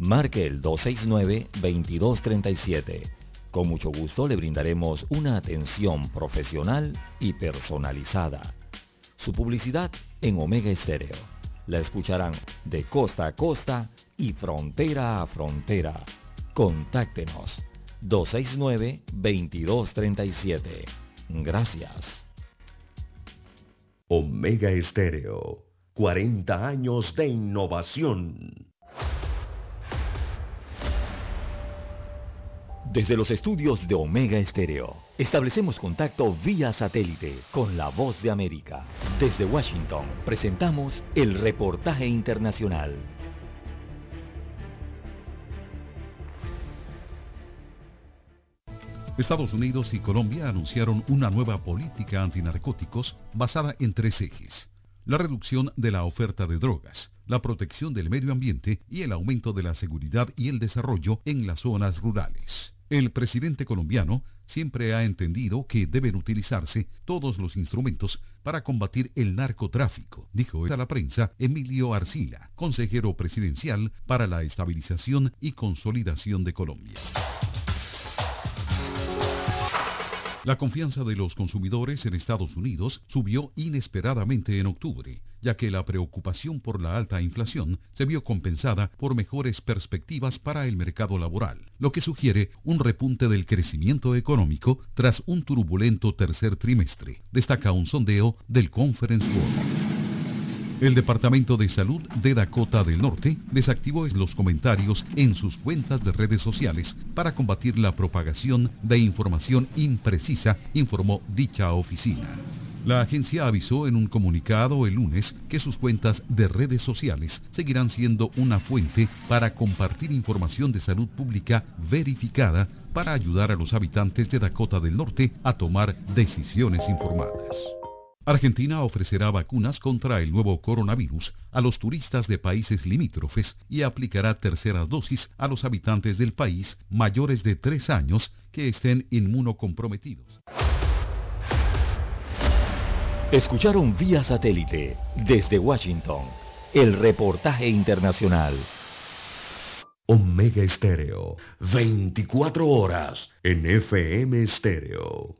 marque el 269-2237. Con mucho gusto le brindaremos una atención profesional y personalizada. Su publicidad en Omega Estéreo. La escucharán de costa a costa y frontera a frontera. Contáctenos 269-2237. Gracias. Omega Estéreo 40 años de innovación. Desde los estudios de Omega Estéreo, establecemos contacto vía satélite con la voz de América. Desde Washington, presentamos el reportaje internacional. Estados Unidos y Colombia anunciaron una nueva política antinarcóticos basada en tres ejes la reducción de la oferta de drogas, la protección del medio ambiente y el aumento de la seguridad y el desarrollo en las zonas rurales. El presidente colombiano siempre ha entendido que deben utilizarse todos los instrumentos para combatir el narcotráfico, dijo a la prensa Emilio Arcila, consejero presidencial para la estabilización y consolidación de Colombia. La confianza de los consumidores en Estados Unidos subió inesperadamente en octubre, ya que la preocupación por la alta inflación se vio compensada por mejores perspectivas para el mercado laboral, lo que sugiere un repunte del crecimiento económico tras un turbulento tercer trimestre, destaca un sondeo del Conference Board. El Departamento de Salud de Dakota del Norte desactivó los comentarios en sus cuentas de redes sociales para combatir la propagación de información imprecisa, informó dicha oficina. La agencia avisó en un comunicado el lunes que sus cuentas de redes sociales seguirán siendo una fuente para compartir información de salud pública verificada para ayudar a los habitantes de Dakota del Norte a tomar decisiones informadas. Argentina ofrecerá vacunas contra el nuevo coronavirus a los turistas de países limítrofes y aplicará terceras dosis a los habitantes del país mayores de tres años que estén inmunocomprometidos. Escucharon vía satélite desde Washington el reportaje internacional. Omega Estéreo, 24 horas en FM Estéreo.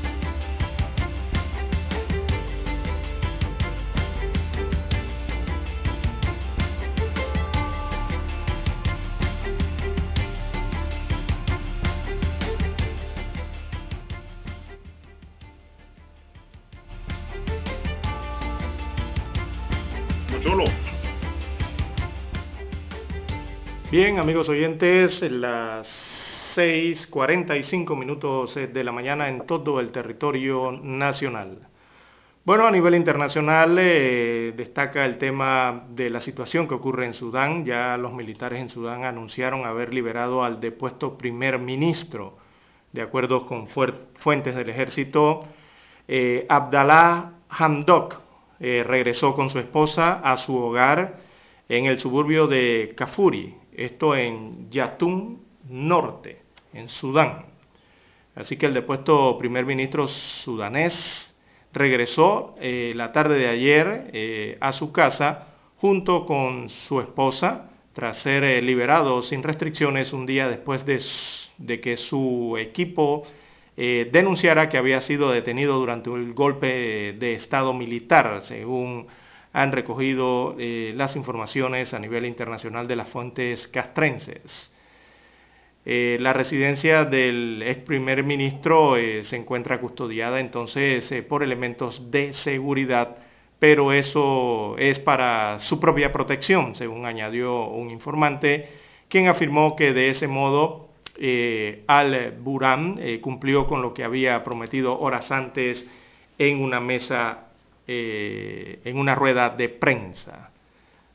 Amigos oyentes, las 6.45 minutos de la mañana en todo el territorio nacional. Bueno, a nivel internacional eh, destaca el tema de la situación que ocurre en Sudán. Ya los militares en Sudán anunciaron haber liberado al depuesto primer ministro. De acuerdo con fuentes del ejército, eh, Abdallah Hamdok eh, regresó con su esposa a su hogar en el suburbio de Kafuri, esto en Yatún Norte, en Sudán. Así que el depuesto primer ministro sudanés regresó eh, la tarde de ayer eh, a su casa junto con su esposa tras ser eh, liberado sin restricciones un día después de, de que su equipo denunciara que había sido detenido durante el golpe de Estado militar, según han recogido eh, las informaciones a nivel internacional de las fuentes castrenses. Eh, la residencia del ex primer ministro eh, se encuentra custodiada entonces por elementos de seguridad, pero eso es para su propia protección, según añadió un informante, quien afirmó que de ese modo Al-Buran cumplió con lo que había prometido horas antes en una mesa eh, en una rueda de prensa.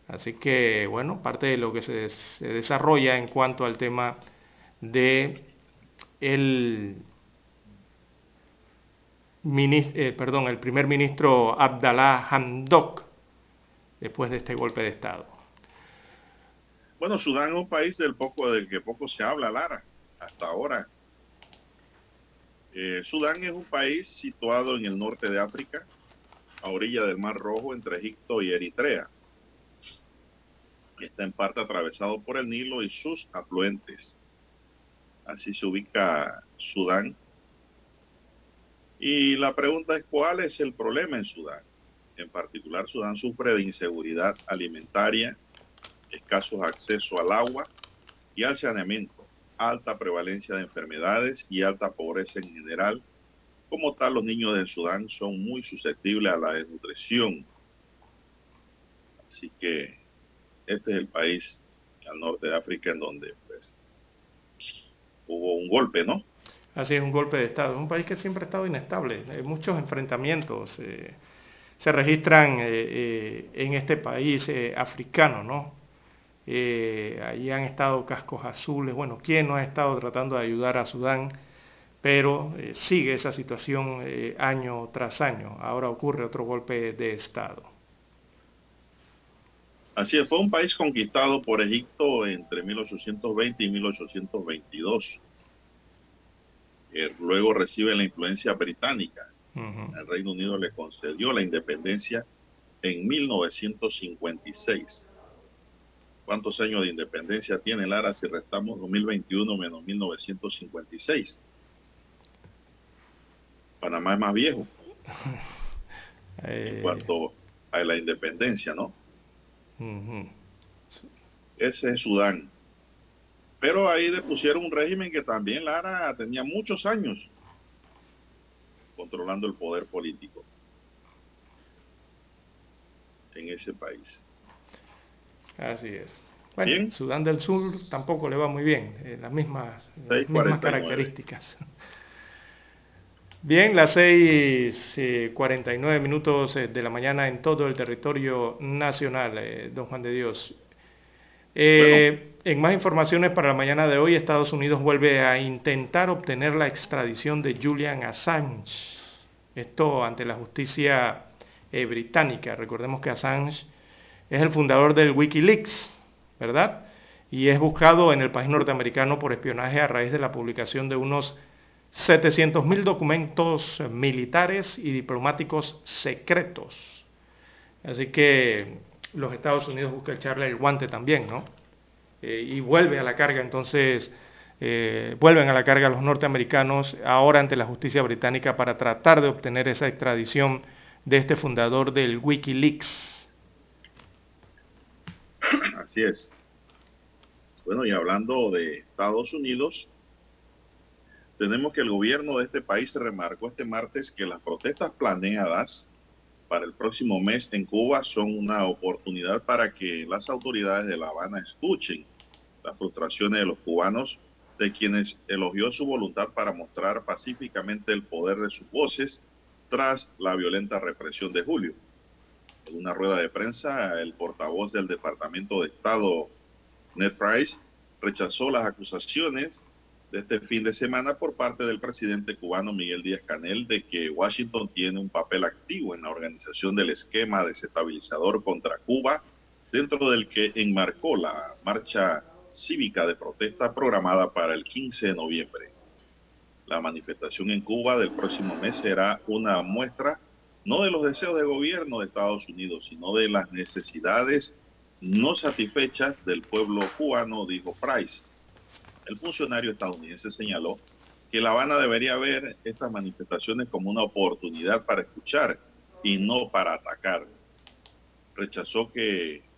Así que, bueno, parte de lo que se, desarrolla en cuanto al tema de el, eh, perdón, el primer ministro Abdallah Hamdok después de este golpe de Estado. Bueno, Sudán es un país del, poco, del que poco se habla, Lara, hasta ahora. Eh, Sudán es un país situado en el norte de África, a orilla del Mar Rojo entre Egipto y Eritrea. Está en parte atravesado por el Nilo y sus afluentes. Así se ubica Sudán. Y la pregunta es cuál es el problema en Sudán. En particular, Sudán sufre de inseguridad alimentaria, escasos acceso al agua y al saneamiento, alta prevalencia de enfermedades y alta pobreza en general como tal, los niños del Sudán son muy susceptibles a la desnutrición. Así que este es el país al norte de África en donde pues, hubo un golpe, ¿no? Así es, un golpe de Estado. Es un país que siempre ha estado inestable. Hay muchos enfrentamientos eh, se registran eh, eh, en este país africano, ¿no? allí han estado cascos azules. Bueno, ¿quién no ha estado tratando de ayudar a Sudán? Pero eh, sigue esa situación eh, año tras año. Ahora ocurre otro golpe de Estado. Así es, fue un país conquistado por Egipto entre 1820 y 1822. luego recibe la influencia británica. El Reino Unido le concedió la independencia en 1956. ¿Cuántos años de independencia tiene Lara si restamos 2021 menos 1956? Panamá es más viejo en eh. cuanto a la independencia, ¿no? Ese es Sudán. Pero ahí depusieron un régimen que también Lara tenía muchos años controlando el poder político en ese país. Así es. Bueno, Sudán del Sur tampoco le va muy bien, eh, las mismas, las mismas características. Bien, las 6.49 eh, minutos eh, de la mañana en todo el territorio nacional, don Juan de Dios. En más informaciones para la mañana de hoy, Estados Unidos vuelve a intentar obtener la extradición de Julian Assange. Esto ante la justicia británica. Recordemos que Assange es el fundador del Wikileaks, ¿verdad? Y es buscado en el país norteamericano por espionaje a raíz de la publicación de unos 700.000 documentos militares y diplomáticos secretos. Así que los Estados Unidos buscan echarle el guante también, ¿no? Eh, y vuelve a la carga, entonces, eh, vuelven a la carga los norteamericanos ahora ante la justicia británica para tratar de obtener esa extradición de este fundador del Wikileaks. Así es. Bueno, y hablando de Estados Unidos, tenemos que el gobierno de este país remarcó este martes que las protestas planeadas para el próximo mes en Cuba son una oportunidad para que las autoridades de La Habana escuchen las frustraciones de los cubanos, de quienes elogió su voluntad para mostrar pacíficamente el poder de sus voces tras la violenta represión de julio. En una rueda de prensa, el portavoz del Departamento de Estado, Ned Price, rechazó las acusaciones de este fin de semana por parte del presidente cubano Miguel Díaz Canel de que Washington tiene un papel activo en la organización del esquema desestabilizador contra Cuba, dentro del que enmarcó la marcha cívica de protesta programada para el 15 de noviembre. La manifestación en Cuba del próximo mes será una muestra no de los deseos de gobierno de Estados Unidos, sino de las necesidades no satisfechas del pueblo cubano, dijo Price. El funcionario estadounidense señaló que La Habana debería ver estas manifestaciones como una oportunidad para escuchar y no para atacar. Rechazó que,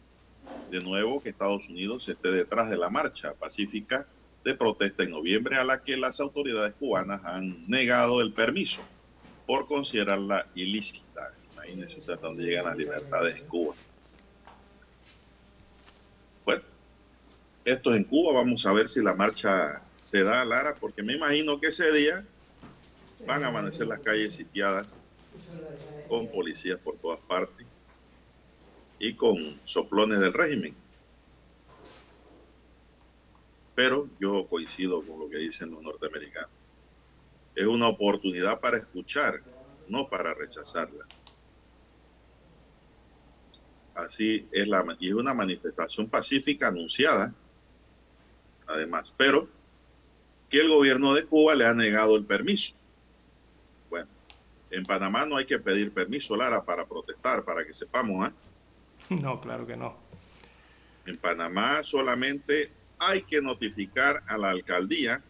de nuevo, que Estados Unidos esté detrás de la marcha pacífica de protesta en noviembre a la que las autoridades cubanas han negado el permiso por considerarla ilícita. Imagínense hasta dónde llegan las libertades en Cuba. Bueno, esto es en Cuba. Vamos a ver si la marcha se da, Lara, porque me imagino que ese día van a amanecer las calles sitiadas con policías por todas partes y con soplones del régimen. Pero yo coincido con lo que dicen los norteamericanos es una oportunidad para escuchar, no para rechazarla. Así es la y es una manifestación pacífica anunciada, además, pero que el gobierno de Cuba le ha negado el permiso. Bueno, en Panamá no hay que pedir permiso, Lara, para protestar, para que sepamos, ¿eh? No, claro que no. En Panamá solamente hay que notificar a la alcaldía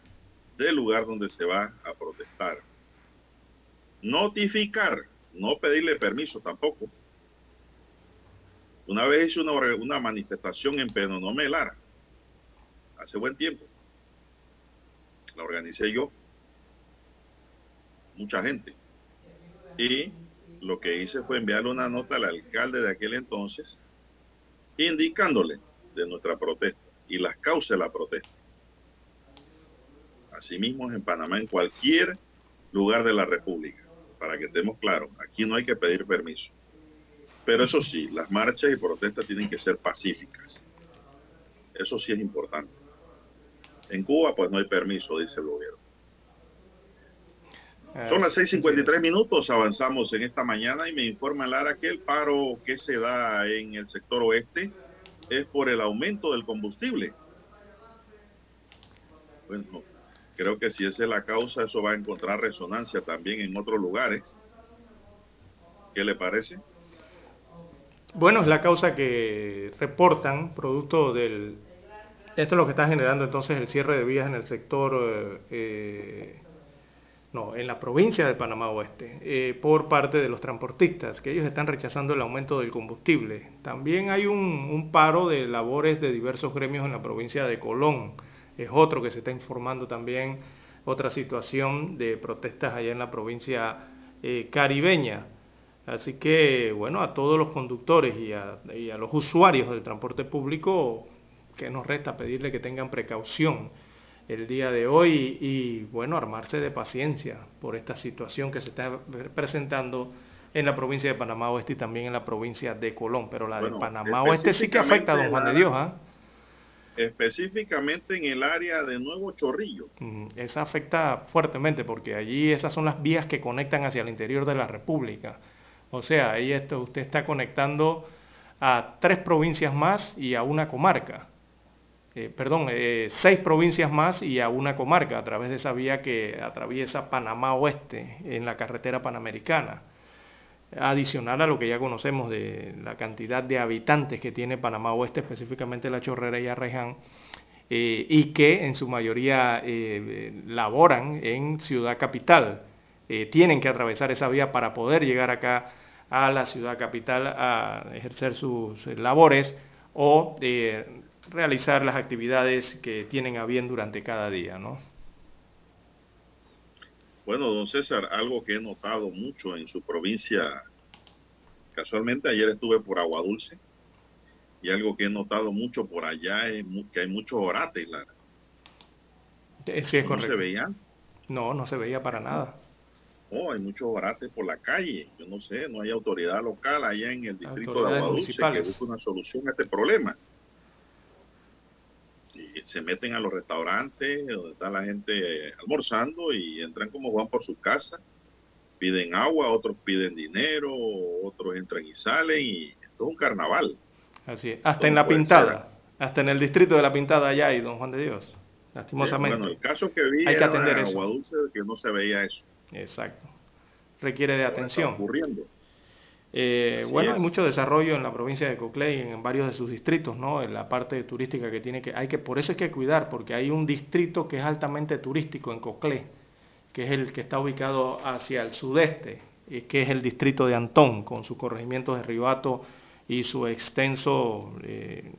del lugar donde se va a protestar. Notificar, no pedirle permiso tampoco. Una vez hice una, una manifestación en Penonomé, Lara, hace buen tiempo. La organicé yo, mucha gente. Y lo que hice fue enviarle una nota al alcalde de aquel entonces, indicándole de nuestra protesta y las causas de la protesta. Asimismo, en Panamá, en cualquier lugar de la República, para que estemos claros, aquí no hay que pedir permiso. Pero eso sí, las marchas y protestas tienen que ser pacíficas. Eso sí es importante. En Cuba, pues no hay permiso, dice el gobierno. Son las 6.53 minutos, avanzamos en esta mañana y me informa Lara que el paro que se da en el sector oeste es por el aumento del combustible. Bueno, creo que si esa es la causa, eso va a encontrar resonancia también en otros lugares. ¿Qué le parece? Bueno, es la causa que reportan producto del... Esto es lo que está generando entonces el cierre de vías en el sector eh, no, en la provincia de Panamá Oeste, eh, por parte de los transportistas, que ellos están rechazando el aumento del combustible. También hay un, paro de labores de diversos gremios en la provincia de Colón, es otro que se está informando también, otra situación de protestas allá en la provincia eh, caribeña. Así que, bueno, a todos los conductores y a, y a los usuarios del transporte público, que nos resta pedirle que tengan precaución el día de hoy y, bueno, armarse de paciencia por esta situación que se está presentando en la provincia de Panamá Oeste y también en la provincia de Colón, pero la de Panamá Oeste sí que afecta a don Juan de Dios. ¿ah? Específicamente en el área de Nuevo Chorrillo. esa afecta fuertemente porque allí esas son las vías que conectan hacia el interior de la República. O sea, ahí esto, usted está conectando a tres provincias más y a una comarca. Eh, perdón, eh, seis provincias más y a una comarca a través de esa vía que atraviesa Panamá Oeste en la carretera panamericana. Adicional a lo que ya conocemos de la cantidad de habitantes que tiene Panamá Oeste, específicamente la Chorrera y Arreján, eh, y que en su mayoría laboran en Ciudad Capital. tienen que atravesar esa vía para poder llegar acá a la ciudad capital a ejercer sus labores o realizar las actividades que tienen a bien durante cada día, ¿no? Bueno, don César, algo que he notado mucho en su provincia, casualmente ayer estuve por Agua Dulce, y algo que he notado mucho por allá es que hay muchos orates, Lara. Sí, es ¿No se veían? No, no se veía para nada. Oh, hay muchos orates por la calle. Yo no sé, no hay autoridad local allá en el distrito de Agua Dulce que busque una solución a este problema se meten a los restaurantes donde está la gente almorzando y entran como van por su casa, piden agua, otros piden dinero, otros entran y salen y esto es un carnaval. Así es, hasta en la pintada, hasta en el distrito de la pintada allá hay, don Juan de Dios, lastimosamente. bueno, el caso que vi hay que atender en Agua Dulce que no se veía eso. Exacto. Requiere de atención. ocurriendo. Eh, bueno, hay mucho desarrollo en la provincia de Coclé y en varios de sus distritos, ¿no? En la parte turística que tiene que, hay que, por eso hay que cuidar, porque hay un distrito que es altamente turístico en Coclé, que es el que está ubicado hacia el sudeste, y que es el distrito de Antón, con su corregimiento de Ribato y su extenso, eh,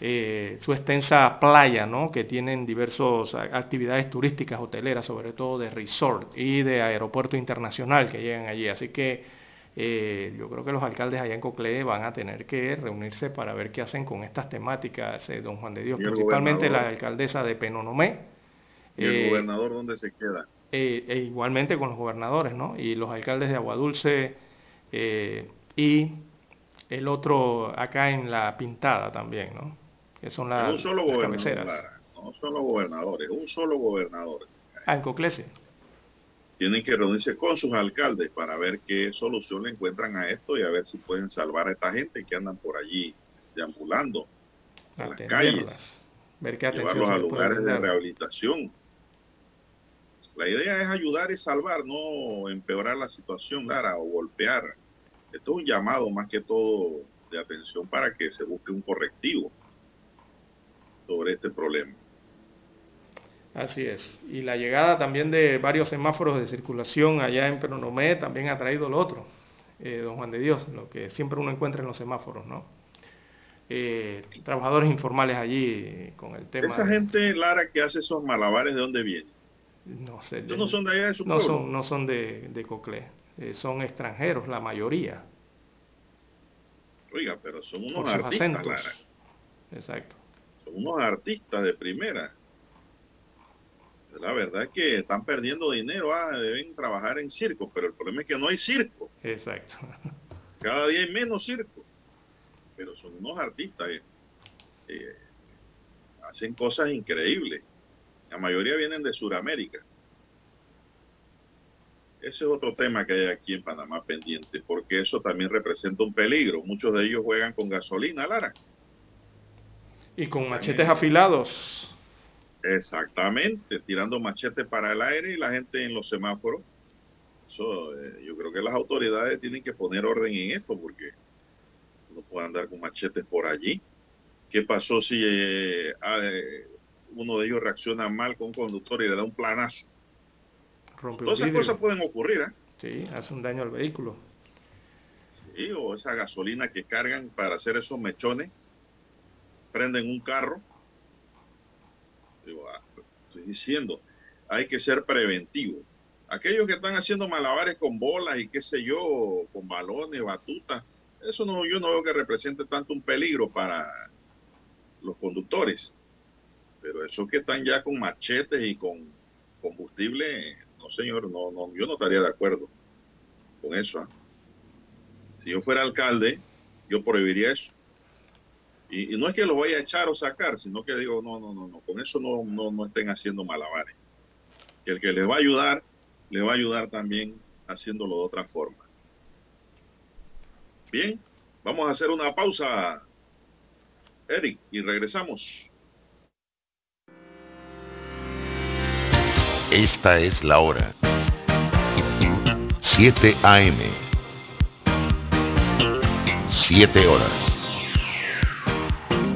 eh, su extensa playa, ¿no? Que tienen diversas actividades turísticas hoteleras, sobre todo de resort y de aeropuerto internacional que llegan allí. Así que eh, yo creo que los alcaldes allá en Coclé van a tener que reunirse para ver qué hacen con estas temáticas, eh, don Juan de Dios, principalmente la alcaldesa de Penonomé. ¿Y el eh, gobernador dónde se queda? e igualmente con los gobernadores, ¿no? Y los alcaldes de Aguadulce y el otro acá en La Pintada también, ¿no? Que son las, un solo cabeceras. no solo gobernadores, un solo gobernador. Ah, en Coclé sí tienen que reunirse con sus alcaldes para ver qué solución le encuentran a esto y a ver si pueden salvar a esta gente que andan por allí deambulando en las calles, ver qué llevarlos a lugares de rehabilitación. La idea es ayudar y salvar, no empeorar la situación, Lara, o golpear. Esto es un llamado más que todo de atención para que se busque un correctivo sobre este problema. Así es. Y la llegada también de varios semáforos de circulación allá en Peronomé también ha traído lo otro, eh, don Juan de Dios, lo que siempre uno encuentra en los semáforos, ¿no? Eh, trabajadores informales allí con el tema. Esa gente, Lara, que hace esos malabares, ¿de dónde viene? No sé. no son de allá de su no Son, no son de, de Coclé, eh, son extranjeros, la mayoría. Oiga, pero son unos artistas, Lara. Exacto. Son unos artistas de primera. La verdad es que están perdiendo dinero, ah, deben trabajar en circo, pero el problema es que no hay circo. Exacto. Cada día hay menos circo. Pero son unos artistas. Eh, eh, hacen cosas increíbles. La mayoría vienen de Sudamérica. Ese es otro tema que hay aquí en Panamá pendiente, porque eso también representa un peligro. Muchos de ellos juegan con gasolina, Lara. Y con machetes afilados. Exactamente, tirando machetes para el aire y la gente en los semáforos. Eso, eh, yo creo que las autoridades tienen que poner orden en esto porque no pueden andar con machetes por allí. ¿Qué pasó si eh, ah, eh, uno de ellos reacciona mal con un conductor y le da un planazo? Todas esas cosas pueden ocurrir, ¿eh? Sí, hace un daño al vehículo. Sí, o esa gasolina que cargan para hacer esos mechones, prenden un carro. Ah, estoy diciendo, hay que ser preventivo. Aquellos que están haciendo malabares con bolas y qué sé yo, con balones, batutas, eso no, yo no veo que represente tanto un peligro para los conductores. Pero esos que están ya con machetes y con combustible, no señor, no, no, yo no estaría de acuerdo con eso. ¿ah? Si yo fuera alcalde, yo prohibiría eso. Y, no es que lo vaya a echar o sacar, sino que digo, no, no, no, no, con eso no, no, no estén haciendo malabares. Que el que les va a ayudar, le va a ayudar también haciéndolo de otra forma. Bien, vamos a hacer una pausa, Eric, y regresamos. Esta es la hora. 7 AM. 7 horas.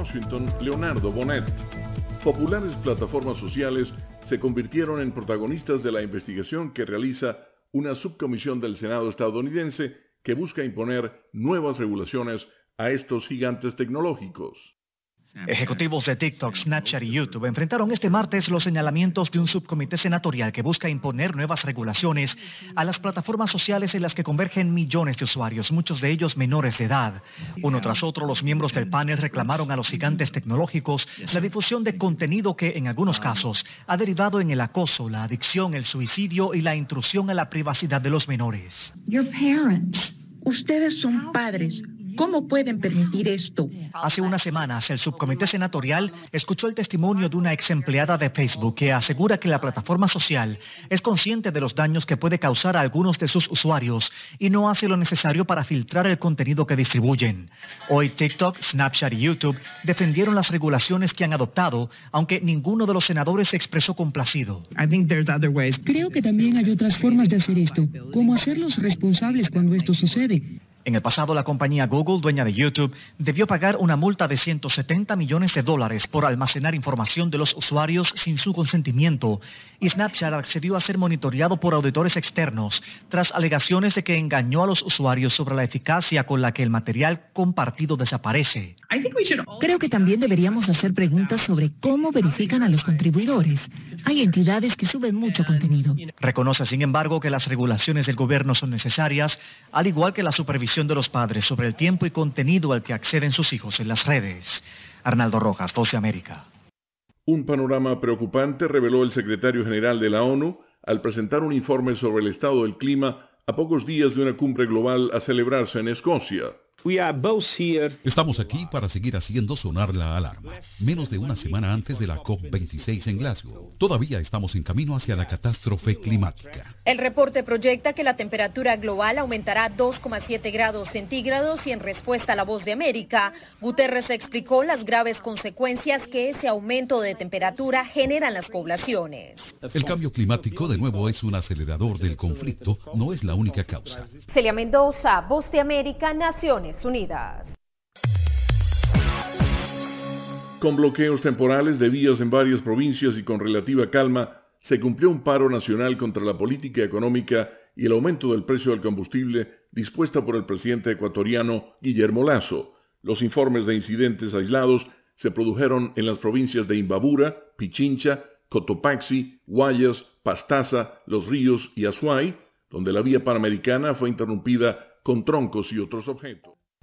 Washington, Leonardo Bonet. Populares plataformas sociales se convirtieron en protagonistas de la investigación que realiza una subcomisión del Senado estadounidense que busca imponer nuevas regulaciones a estos gigantes tecnológicos. Ejecutivos de TikTok, Snapchat y YouTube enfrentaron este martes los señalamientos de un subcomité senatorial que busca imponer nuevas regulaciones a las plataformas sociales en las que convergen millones de usuarios, muchos de ellos menores de edad. Uno tras otro, los miembros del panel reclamaron a los gigantes tecnológicos la difusión de contenido que, en algunos casos, ha derivado en el acoso, la adicción, el suicidio y la intrusión a la privacidad de los menores. Ustedes son padres. ¿Cómo pueden permitir esto? Hace unas semanas, el subcomité senatorial escuchó el testimonio de una ex empleada de Facebook que asegura que la plataforma social es consciente de los daños que puede causar a algunos de sus usuarios y no hace lo necesario para filtrar el contenido que distribuyen. Hoy TikTok, Snapchat y YouTube defendieron las regulaciones que han adoptado, aunque ninguno de los senadores se expresó complacido. Creo que también hay otras formas de hacer esto, como hacerlos responsables cuando esto sucede. En el pasado, la compañía Google, dueña de YouTube, debió pagar una multa de 170 millones de dólares por almacenar información de los usuarios sin su consentimiento, y Snapchat accedió a ser monitoreado por auditores externos tras alegaciones de que engañó a los usuarios sobre la eficacia con la que el material compartido desaparece. Creo que también deberíamos hacer preguntas sobre cómo verifican a los contribuidores. Hay entidades que suben mucho contenido. Reconoce, sin embargo, que las regulaciones del gobierno son necesarias, al igual que la supervisión de los padres sobre el tiempo y contenido al que acceden sus hijos en las redes. Arnaldo Rojas, 12 América. Un panorama preocupante reveló el secretario general de la ONU al presentar un informe sobre el estado del clima a pocos días de una cumbre global a celebrarse en Escocia. Estamos aquí para seguir haciendo sonar la alarma, menos de una semana antes de la COP26 en Glasgow. Todavía estamos en camino hacia la catástrofe climática. El reporte proyecta que la temperatura global aumentará 2,7 grados centígrados y en respuesta a la voz de América, Guterres explicó las graves consecuencias que ese aumento de temperatura genera en las poblaciones. El cambio climático de nuevo es un acelerador del conflicto, no es la única causa. Celia Mendoza, Voz de América, Naciones Unidas. Con bloqueos temporales de vías en varias provincias y con relativa calma, se cumplió un paro nacional contra la política económica y el aumento del precio del combustible dispuesta por el presidente ecuatoriano Guillermo Lazo. Los informes de incidentes aislados se produjeron en las provincias de Imbabura, Pichincha, Cotopaxi, Guayas, Pastaza, Los Ríos y Azuay, donde la vía panamericana fue interrumpida con troncos y otros objetos.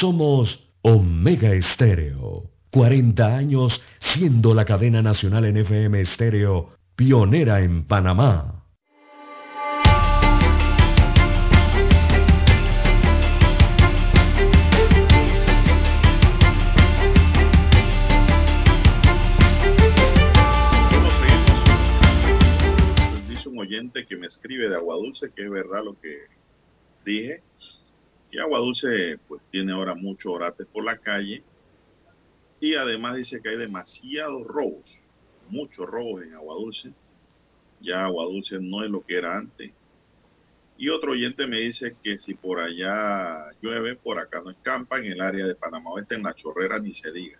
Somos Omega Estéreo. 40 años siendo la cadena nacional en FM Estéreo, pionera en Panamá. oyente que me escribe de Agua Dulce, que es verdad lo que dije. Y Agua Dulce pues tiene ahora mucho orate por la calle. Y además dice que hay demasiados robos, muchos robos en Agua Dulce. Ya Agua Dulce no es lo que era antes. Y otro oyente me dice que si por allá llueve, por acá no escampa, en el área de Panamá Oeste, en la chorrera, ni se diga.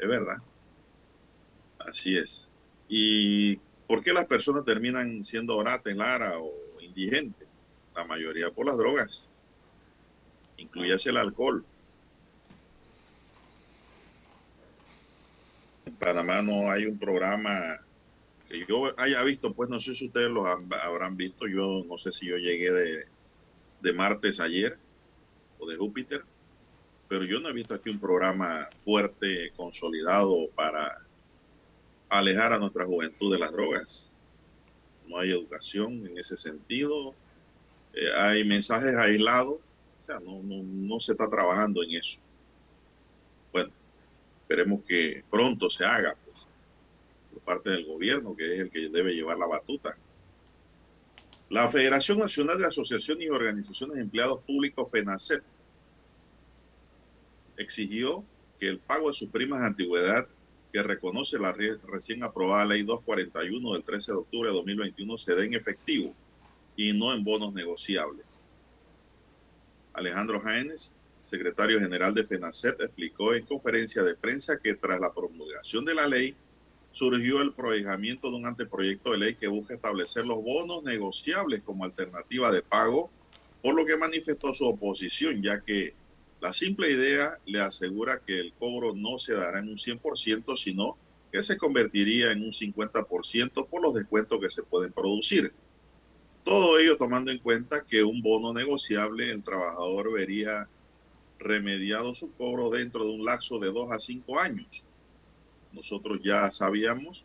Es verdad. Así es. Y ¿Por qué las personas terminan siendo orate, lara o indigentes? La mayoría por las drogas, incluyase el alcohol. En Panamá no hay un programa que yo haya visto, pues no sé si ustedes lo habrán visto, yo no sé si yo llegué de, de martes ayer o de Júpiter, pero yo no he visto aquí un programa fuerte, consolidado para alejar a nuestra juventud de las drogas. No hay educación en ese sentido. Eh, hay mensajes aislados. No, no, no se está trabajando en eso. Bueno, esperemos que pronto se haga, pues, por parte del gobierno, que es el que debe llevar la batuta. La Federación Nacional de Asociaciones y Organizaciones de Empleados Públicos, FENACEP, exigió que el pago de sus primas de antigüedad que reconoce la recién aprobada Ley 241 del 13 de octubre de 2021 se dé en efectivo y no en bonos negociables. Alejandro Jaénes, secretario general de FENACET, explicó en conferencia de prensa que tras la promulgación de la ley surgió el proyectamiento de un anteproyecto de ley que busca establecer los bonos negociables como alternativa de pago, por lo que manifestó su oposición, ya que la simple idea le asegura que el cobro no se dará en un 100%, sino que se convertiría en un 50% por los descuentos que se pueden producir. Todo ello tomando en cuenta que un bono negociable el trabajador vería remediado su cobro dentro de un lapso de 2 a 5 años. Nosotros ya sabíamos,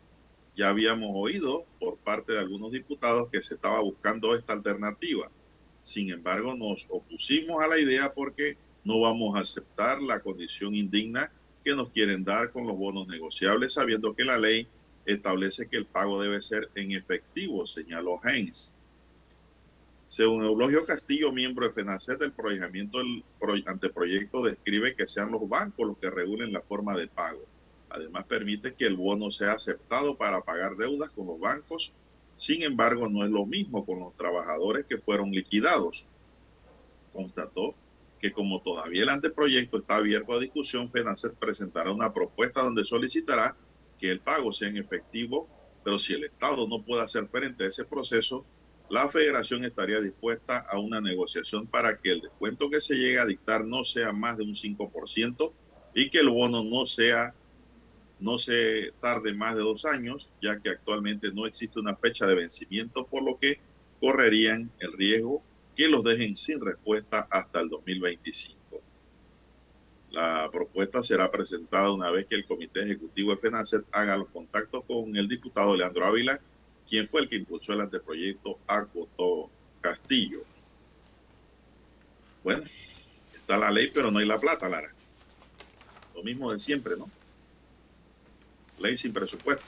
ya habíamos oído por parte de algunos diputados que se estaba buscando esta alternativa. Sin embargo, nos opusimos a la idea porque no vamos a aceptar la condición indigna que nos quieren dar con los bonos negociables, sabiendo que la ley establece que el pago debe ser en efectivo, señaló Heinz. Según Eulogio Castillo, miembro de FENACET, el proyectamiento del anteproyecto describe que sean los bancos los que regulen la forma de pago. Además, permite que el bono sea aceptado para pagar deudas con los bancos. Sin embargo, no es lo mismo con los trabajadores que fueron liquidados, constató que como todavía el anteproyecto está abierto a discusión, FENACET presentará una propuesta donde solicitará que el pago sea en efectivo, pero si el Estado no puede hacer frente a ese proceso, la federación estaría dispuesta a una negociación para que el descuento que se llegue a dictar no sea más de un 5% y que el bono no sea no se tarde más de dos años, ya que actualmente no existe una fecha de vencimiento, por lo que correrían el riesgo que los dejen sin respuesta hasta el 2025. La propuesta será presentada una vez que el Comité Ejecutivo de FENACET haga los contactos con el diputado Leandro Ávila, quien fue el que impulsó el anteproyecto Acoto Castillo. Bueno, está la ley, pero no hay la plata, Lara. Lo mismo de siempre, ¿no? Ley sin presupuesto.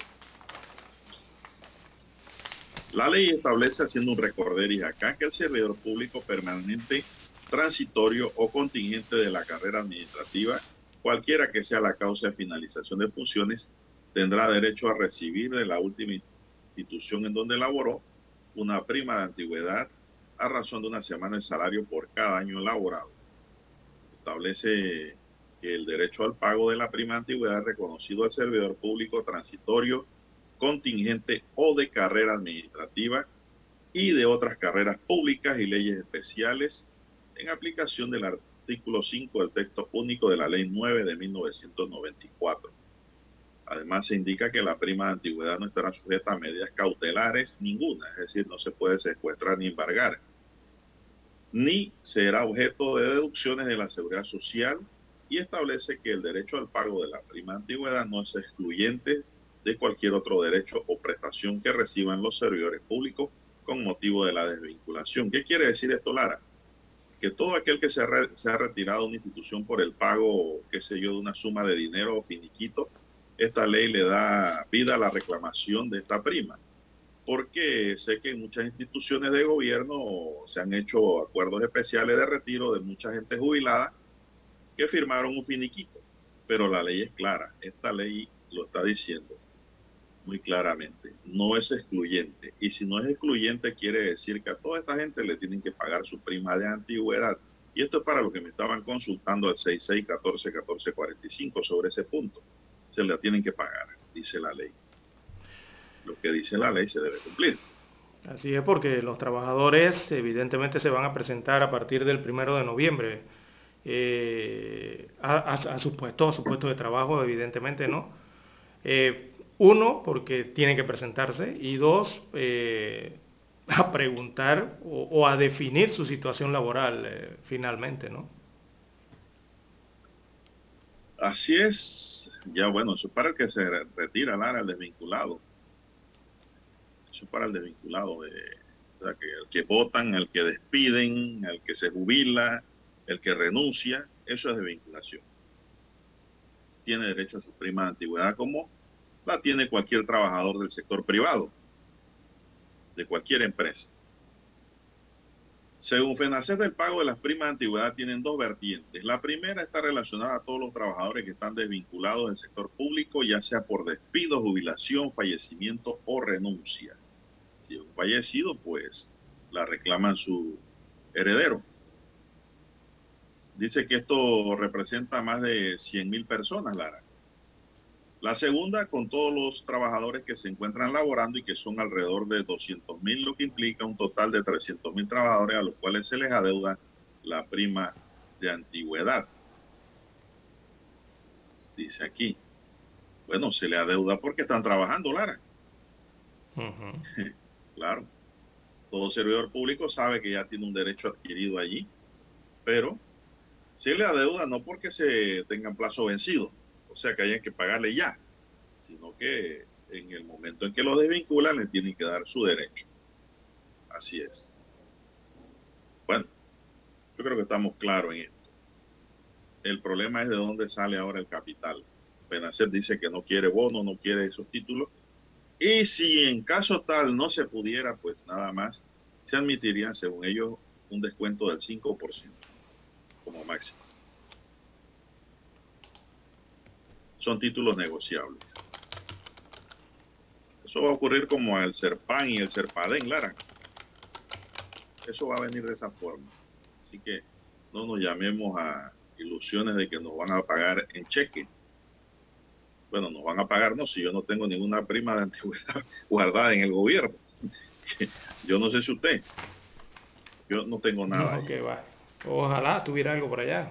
La ley establece, haciendo un recorderis acá, que el servidor público permanente, transitorio o contingente de la carrera administrativa, cualquiera que sea la causa de finalización de funciones, tendrá derecho a recibir de la última institución en donde laboró una prima de antigüedad a razón de una semana de salario por cada año laborado. Establece que el derecho al pago de la prima de antigüedad reconocido al servidor público transitorio, contingente o de carrera administrativa y de otras carreras públicas y leyes especiales en aplicación del artículo 5 del texto único de la Ley 9 de 1994. Además, se indica que la prima de antigüedad no estará sujeta a medidas cautelares ninguna, es decir, no se puede secuestrar ni embargar, ni será objeto de deducciones de la seguridad social y establece que el derecho al pago de la prima de antigüedad no es excluyente de cualquier otro derecho o prestación que reciban los servidores públicos con motivo de la desvinculación. ¿Qué quiere decir esto, Lara? Que todo aquel que se ha, retirado de una institución por el pago, qué sé yo, de una suma de dinero o finiquito, esta ley le da vida a la reclamación de esta prima. Porque sé que en muchas instituciones de gobierno se han hecho acuerdos especiales de retiro de mucha gente jubilada que firmaron un finiquito. Pero la ley es clara. Esta ley lo está diciendo muy claramente. No es excluyente. Y si no es excluyente, quiere decir que a toda esta gente le tienen que pagar su prima de antigüedad. Y esto es para los que me estaban consultando al 66141445 sobre ese punto. Se la tienen que pagar, dice la ley. Lo que dice la ley se debe cumplir. Así es porque los trabajadores evidentemente se van a presentar a partir del primero de noviembre eh, a, sus puestos, a su puesto de trabajo, evidentemente, ¿no? Eh, uno, porque tienen que presentarse, y dos, eh, a preguntar o, a definir su situación laboral eh, finalmente, ¿no? Así es. Ya bueno, eso es para el que se retira, Lara, el desvinculado. Eso es para el desvinculado. De, que el que votan, el que despiden, el que se jubila, el que renuncia, eso es de vinculación. Tiene derecho a su prima de antigüedad como la tiene cualquier trabajador del sector privado, de cualquier empresa. Según FENACES, el pago de las primas de antigüedad tienen dos vertientes. La primera está relacionada a todos los trabajadores que están desvinculados del sector público, ya sea por despido, jubilación, fallecimiento o renuncia. Si es un fallecido, pues la reclaman su heredero. Dice que esto representa más de 100 mil personas, Lara. La segunda, con todos los trabajadores que se encuentran laborando y que son alrededor de 200 mil, lo que implica un total de 300 mil trabajadores a los cuales se les adeuda la prima de antigüedad. Dice aquí. Bueno, se le adeuda porque están trabajando, Lara. claro. Todo servidor público sabe que ya tiene un derecho adquirido allí, pero se le adeuda no porque se tengan plazo vencido, o sea que hayan que pagarle ya, sino que en el momento en que lo desvinculan le tienen que dar su derecho. Así es. Bueno, yo creo que estamos claros en esto. El problema es de dónde sale ahora el capital. Benacer dice que no quiere bono, no quiere esos títulos. Y si en caso tal no se pudiera, pues nada más se admitirían, según ellos, un descuento del 5% como máximo. Son títulos negociables. Eso va a ocurrir como el Serpan y el Serpadén, Lara. Eso va a venir de esa forma. Así que no nos llamemos a ilusiones de que nos van a pagar en cheque. Bueno, nos van a pagar, no, si yo no tengo ninguna prima de antigüedad guardada en el gobierno. yo no sé si usted. Yo no tengo nada. va. Ojalá tuviera algo por allá.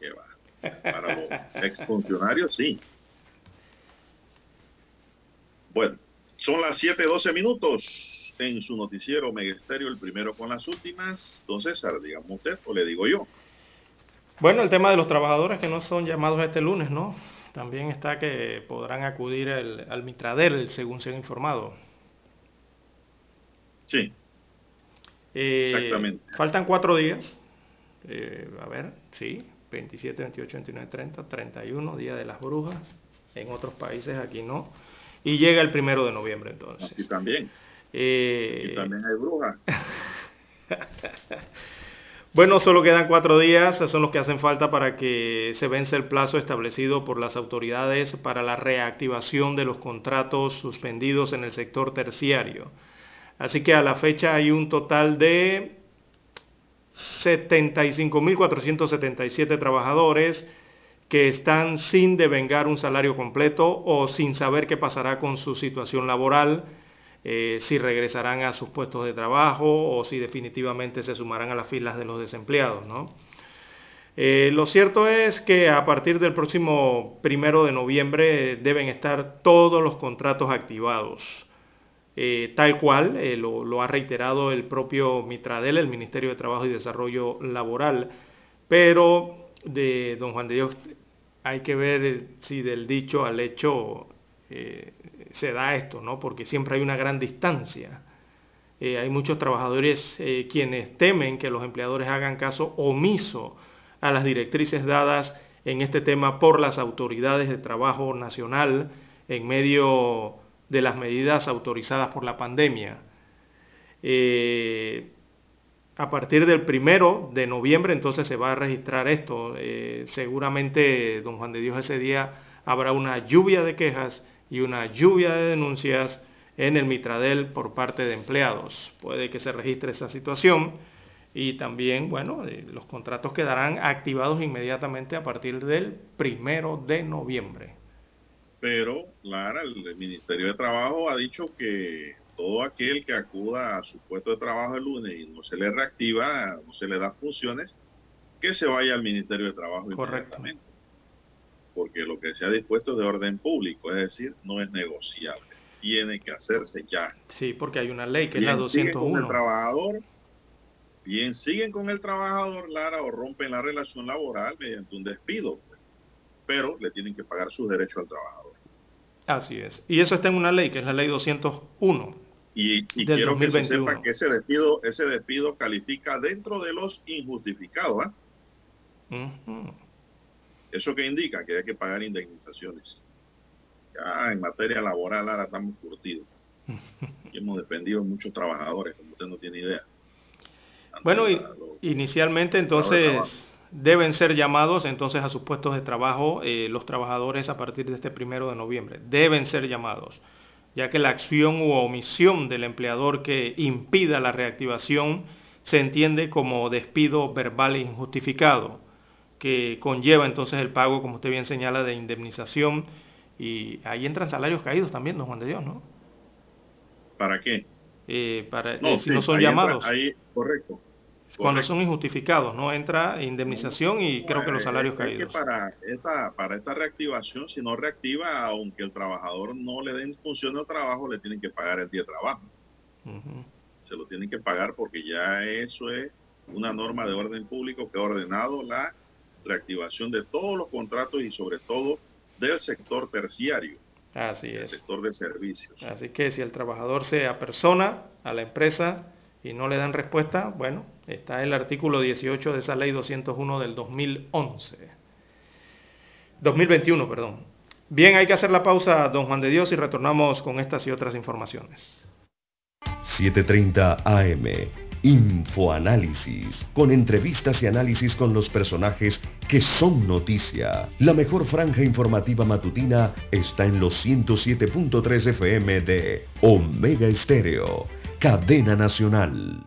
Que va. Para los exfuncionarios, sí. Bueno, son las 7:12 minutos en su noticiero Megesterio, el primero con las últimas. Don César, digamos usted o le digo yo. Bueno, el tema de los trabajadores que no son llamados este lunes, ¿no? También está que podrán acudir al Mitradel, según se ha informado. Sí. Eh, Exactamente. Faltan cuatro días. Eh, a ver, sí, 27, 28, 29, 30, 31, Día de las Brujas. En otros países aquí no. Y llega el primero de noviembre entonces. Aquí también. Eh... también hay brujas. Bueno, solo quedan cuatro días, son los que hacen falta para que se vence el plazo establecido por las autoridades para la reactivación de los contratos suspendidos en el sector terciario. Así que a la fecha hay un total de 75.477 trabajadores que están sin devengar un salario completo o sin saber qué pasará con su situación laboral eh, si regresarán a sus puestos de trabajo o si definitivamente se sumarán a las filas de los desempleados. Eh, lo cierto es que a partir del próximo primero de noviembre deben estar todos los contratos activados. Eh, tal cual lo, lo, ha reiterado el propio Mitradel, el Ministerio de Trabajo y Desarrollo Laboral, pero de don Juan de Dios hay que ver si del dicho al hecho se da esto, ¿no? Porque siempre hay una gran distancia. Eh, hay muchos trabajadores eh, quienes temen que los empleadores hagan caso omiso a las directrices dadas en este tema por las autoridades de trabajo nacional en medio de las medidas autorizadas por la pandemia. Eh, a partir del primero de noviembre entonces se va a registrar esto. seguramente, don Juan de Dios, ese día habrá una lluvia de quejas y una lluvia de denuncias en el Mitradel por parte de empleados. Puede que se registre esa situación y también, bueno, eh, los contratos quedarán activados inmediatamente a partir del primero de noviembre. Pero, Lara, el Ministerio de Trabajo ha dicho que todo aquel que acuda a su puesto de trabajo el lunes y no se le reactiva, no se le da funciones, que se vaya al Ministerio de Trabajo inmediatamente porque lo que se ha dispuesto es de orden público, es decir, no es negociable. Tiene que hacerse ya. Sí, porque hay una ley que es la 201. Con el trabajador, bien siguen con el trabajador, Lara, o rompen la relación laboral mediante un despido, pero le tienen que pagar sus derechos al trabajador. Así es. Y eso está en una ley, que es la ley 201. Y, quiero que se sepa que ese despido, ese despido califica dentro de los injustificados. ¿eh? ¿Eso que indica? Que hay que pagar indemnizaciones. Ya en materia laboral ahora estamos curtidos. Y hemos defendido a muchos trabajadores, como usted no tiene idea. bueno, y, inicialmente entonces deben ser llamados entonces a sus puestos de trabajo eh, los trabajadores a partir de este primero de noviembre. Deben ser llamados, ya que la acción u omisión del empleador que impida la reactivación se entiende como despido verbal e injustificado que conlleva entonces el pago, como usted bien señala, de indemnización. Y ahí entran salarios caídos también, don Juan de Dios, ¿no? ¿Para qué? Eh, para, no, eh, si no son llamados. ahí, correcto. Cuando son injustificados, ¿no? Entra indemnización y creo que los salarios caídos. para, esta, para esta reactivación, si no reactiva, aunque el trabajador no le den función de trabajo, le tienen que pagar el día de trabajo. Se lo tienen que pagar porque ya eso es una norma de orden público que ha ordenado la reactivación de todos los contratos y sobre todo del sector terciario. Así es. El sector de servicios. Así que si el trabajador se apersona a la empresa y no le dan respuesta, bueno, está el artículo 18 de esa ley 201 del 2011. 2021, perdón. Bien, hay que hacer la pausa, don Juan de Dios, y retornamos con estas y otras informaciones. 7.30 AM Infoanálisis, con entrevistas y análisis con los personajes que son noticia. La mejor franja informativa matutina está en los 107.3 FM de Omega Estéreo, cadena nacional.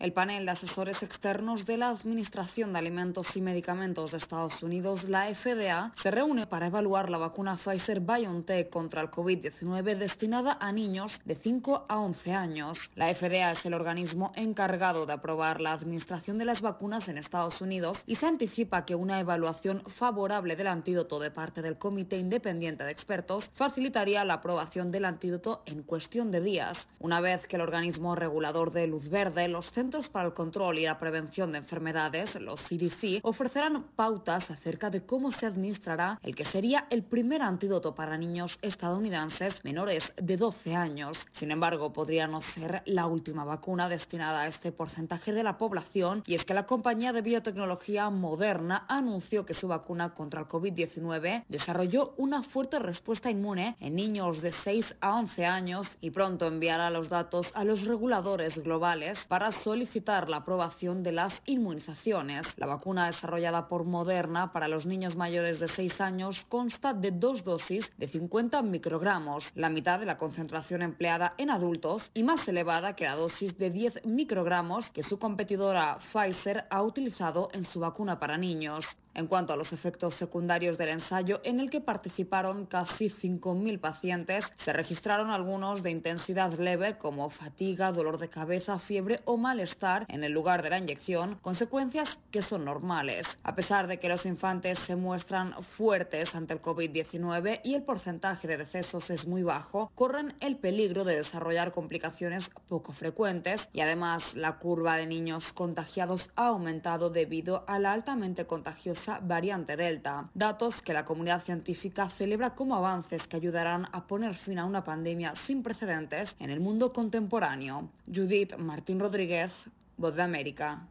El panel de asesores externos de la Administración de Alimentos y Medicamentos de Estados Unidos, la FDA, se reúne para evaluar la vacuna Pfizer BioNTech contra el COVID-19 destinada a niños de 5 a 11 años. La FDA es el organismo encargado de aprobar la administración de las vacunas en Estados Unidos y se anticipa que una evaluación favorable del antídoto de parte del Comité Independiente de Expertos facilitaría la aprobación del antídoto en cuestión de días. Una vez que el organismo regulador de luz verde, los centros Centros para el Control y la Prevención de Enfermedades, los CDC, ofrecerán pautas acerca de cómo se administrará el que sería el primer antídoto para niños estadounidenses menores de 12 años. Sin embargo, podría no ser la última vacuna destinada a este porcentaje de la población y es que la compañía de biotecnología Moderna anunció que su vacuna contra el COVID-19 desarrolló una fuerte respuesta inmune en niños de 6 a 11 años y pronto enviará los datos a los reguladores globales para solicitar la aprobación de las inmunizaciones. La vacuna desarrollada por Moderna para los niños mayores de 6 años consta de dos dosis de 50 microgramos, la mitad de la concentración empleada en adultos y más elevada que la dosis de 10 microgramos que su competidora Pfizer ha utilizado en su vacuna para niños. En cuanto a los efectos secundarios del ensayo, en el que participaron casi 5.000 pacientes, se registraron algunos de intensidad leve como fatiga, dolor de cabeza, fiebre o malestar en el lugar de la inyección, consecuencias que son normales. A pesar de que los infantes se muestran fuertes ante el COVID-19 y el porcentaje de decesos es muy bajo, corren el peligro de desarrollar complicaciones poco frecuentes y además la curva de niños contagiados ha aumentado debido a la altamente contagiosa variante Delta, datos que la comunidad científica celebra como avances que ayudarán a poner fin a una pandemia sin precedentes en el mundo contemporáneo. Judith Martín Rodríguez, Voz de América.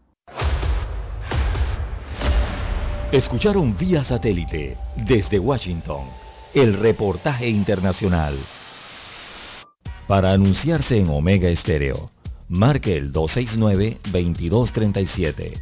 Escucharon vía satélite desde Washington el reportaje internacional. Para anunciarse en Omega Estéreo, marque el 269-2237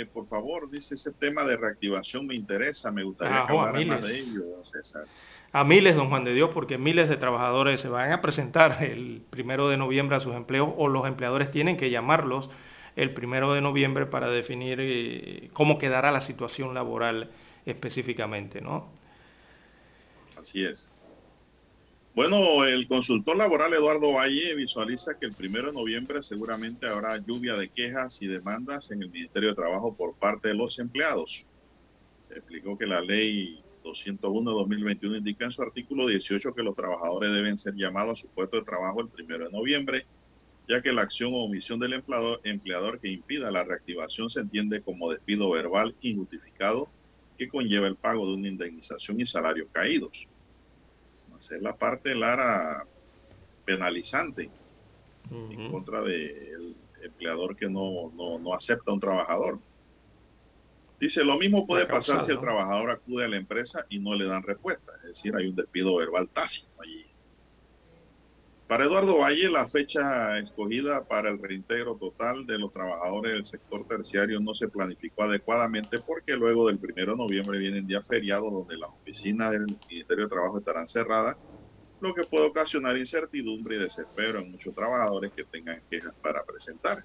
Oyente, por favor, dice ese tema de reactivación me interesa, me gustaría hablar más de ello, César. A miles, don Juan de Dios, porque miles de trabajadores se van a presentar el primero de noviembre a sus empleos o los empleadores tienen que llamarlos el primero de noviembre para definir eh, cómo quedará la situación laboral específicamente, ¿no? Así es. Bueno, el consultor laboral Eduardo Valle visualiza que el primero de noviembre seguramente habrá lluvia de quejas y demandas en el Ministerio de Trabajo por parte de los empleados. Explicó que la ley 201-2021 indica en su artículo 18 que los trabajadores deben ser llamados a su puesto de trabajo el primero de noviembre, ya que la acción o omisión del empleador, empleador que impida la reactivación se entiende como despido verbal injustificado que conlleva el pago de una indemnización y salarios caídos es la parte Lara penalizante en contra del empleador que no, no, acepta a un trabajador. Dice, lo mismo puede pasar si el trabajador acude a la empresa y no le dan respuesta. Es decir, hay un despido verbal tácito allí. Para Eduardo Valle, la fecha escogida para el reintegro total de los trabajadores del sector terciario no se planificó adecuadamente porque luego del 1 de noviembre vienen días feriados donde las oficinas del Ministerio de Trabajo estarán cerradas, lo que puede ocasionar incertidumbre y desespero en muchos trabajadores que tengan quejas para presentar.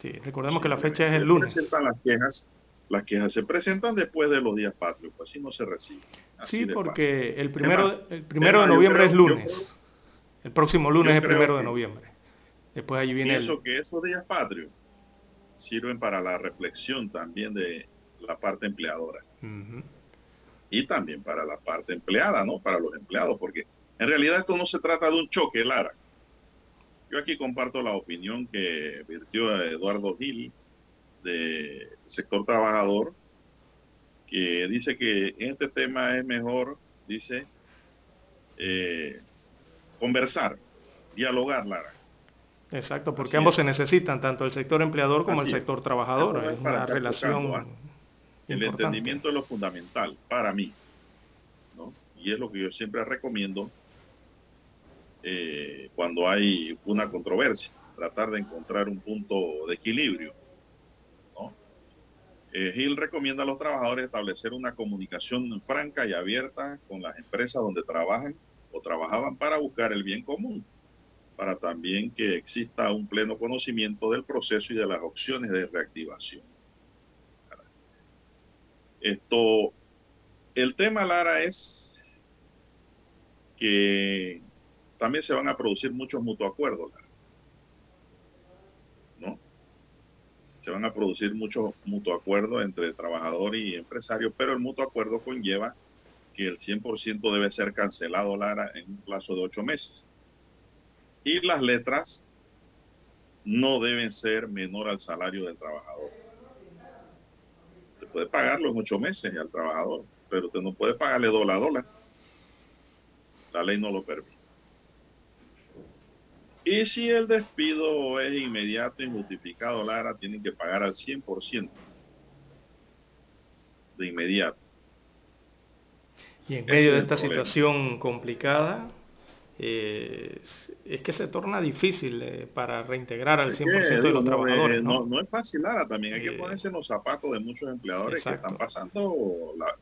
Sí, recordemos que la fecha es el lunes. Presentan las quejas, las quejas se presentan después de los días patrios, pues así no se reciben. sí, porque el primero, el primero de noviembre es lunes. El próximo lunes es el primero de noviembre. Después allí viene. Pienso que esos días patrios sirven para la reflexión también de la parte empleadora. y también para la parte empleada, ¿no? Para los empleados, porque en realidad esto no se trata de un choque, Lara. Yo aquí comparto la opinión que virtió Eduardo Gil del sector trabajador, que dice que este tema es mejor, dice, eh, conversar, dialogar, Lara. Exacto, porque ambos se necesitan, tanto el sector empleador como el sector trabajador. Es, una relación. El entendimiento es lo fundamental para mí, ¿no? Y es lo que yo siempre recomiendo eh, cuando hay una controversia, tratar de encontrar un punto de equilibrio. ¿no? Eh, Gil recomienda a los trabajadores establecer una comunicación franca y abierta con las empresas donde trabajan o trabajaban para buscar el bien común, para también que exista un pleno conocimiento del proceso y de las opciones de reactivación. Esto, el tema, Lara, es que también se van a producir muchos mutuacuerdos, ¿no? Se van a producir muchos mutuacuerdos entre trabajador y empresario, pero el mutuo acuerdo conlleva que el 100% debe ser cancelado, Lara, en un plazo de ocho meses. Y las letras no deben ser menor al salario del trabajador puede pagarlo en ocho meses al trabajador, pero usted no puede pagarle dólar a dólar. La ley no lo permite. Y si el despido es inmediato y justificado, Lara, tienen que pagar al 100% de inmediato. Y en medio de esta situación complicada, eh, es que se torna difícil eh, para reintegrar al 100% de los trabajadores. ¿no? ¿no? es fácil, Lara, también hay que ponerse en los zapatos de muchos empleadores que están pasando la,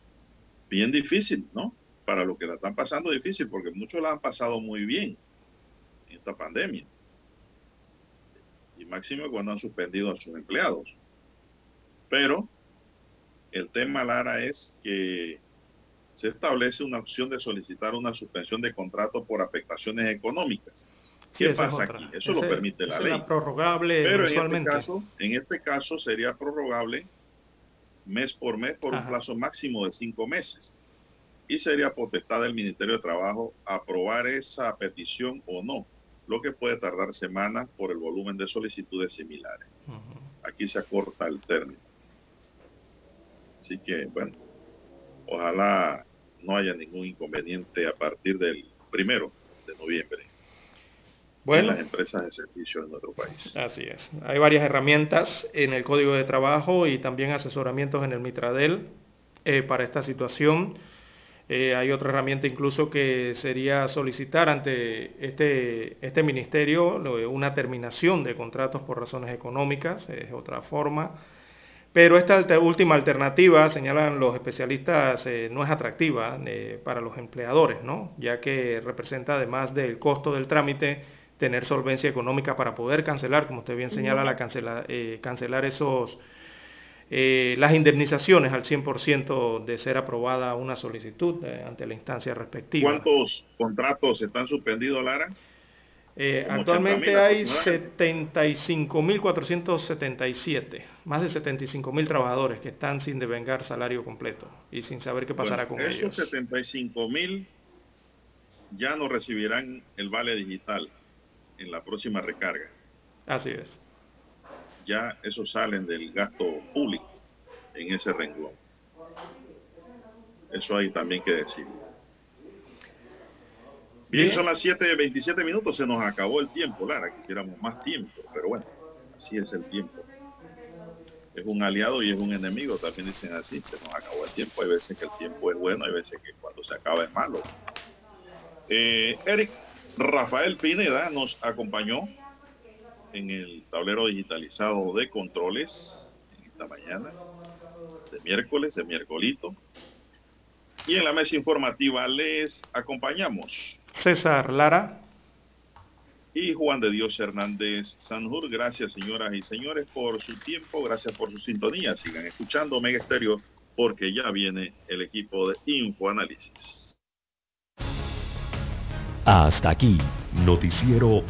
bien difícil, ¿no? Para lo que la están pasando difícil, porque muchos la han pasado muy bien en esta pandemia. Y máximo cuando han suspendido a sus empleados. Pero el tema, Lara, es que se establece una opción de solicitar una suspensión de contrato por afectaciones económicas. ¿Qué pasa aquí? Eso lo permite la ley. prorrogable Pero en este, caso, en este caso sería prorrogable mes por mes por un plazo máximo de cinco meses. Y sería potestad del Ministerio de Trabajo aprobar esa petición o no, lo que puede tardar semanas por el volumen de solicitudes similares. Aquí se acorta el término. Así que, bueno, Ojalá no haya ningún inconveniente a partir del primero de noviembre bueno, en las empresas de servicio en nuestro país. Así es. Hay varias herramientas en el Código de Trabajo y también asesoramientos en el Mitradel eh, para esta situación. Eh, hay otra herramienta incluso que sería solicitar ante este, este ministerio una terminación de contratos por razones económicas, es otra forma. Pero esta última alternativa, señalan los especialistas, eh, no es atractiva eh, para los empleadores, ¿no? ya que representa además del costo del trámite tener solvencia económica para poder cancelar, como usted bien señala, la cancela, eh, cancelar esos, las indemnizaciones al 100% de ser aprobada una solicitud ante la instancia respectiva. ¿Cuántos contratos están suspendidos, Lara? Eh, actualmente hay 75.477, más de 75.000 trabajadores que están sin devengar salario completo y sin saber qué pasará con esos ellos. Esos 75.000 ya no recibirán el vale digital en la próxima recarga. Así es. Ya esos salen del gasto público en ese renglón. Eso hay también que decir. Bien, son las 7.27 minutos, se nos acabó el tiempo, Lara, quisiéramos más tiempo, pero bueno, así es el tiempo. Es un aliado y es un enemigo, también dicen así, se nos acabó el tiempo, hay veces que el tiempo es bueno, hay veces que cuando se acaba es malo. Eh, Eric Rafael Pineda nos acompañó en el tablero digitalizado de controles en esta mañana, de miércoles, de miércolito. Y en la mesa informativa les acompañamos César Lara. Y Juan de Dios Hernández Sanjur. Gracias, señoras y señores, por su tiempo. Gracias por su sintonía. Sigan escuchando Mega Estéreo porque ya viene el equipo de Infoanálisis. Hasta aquí, Noticiero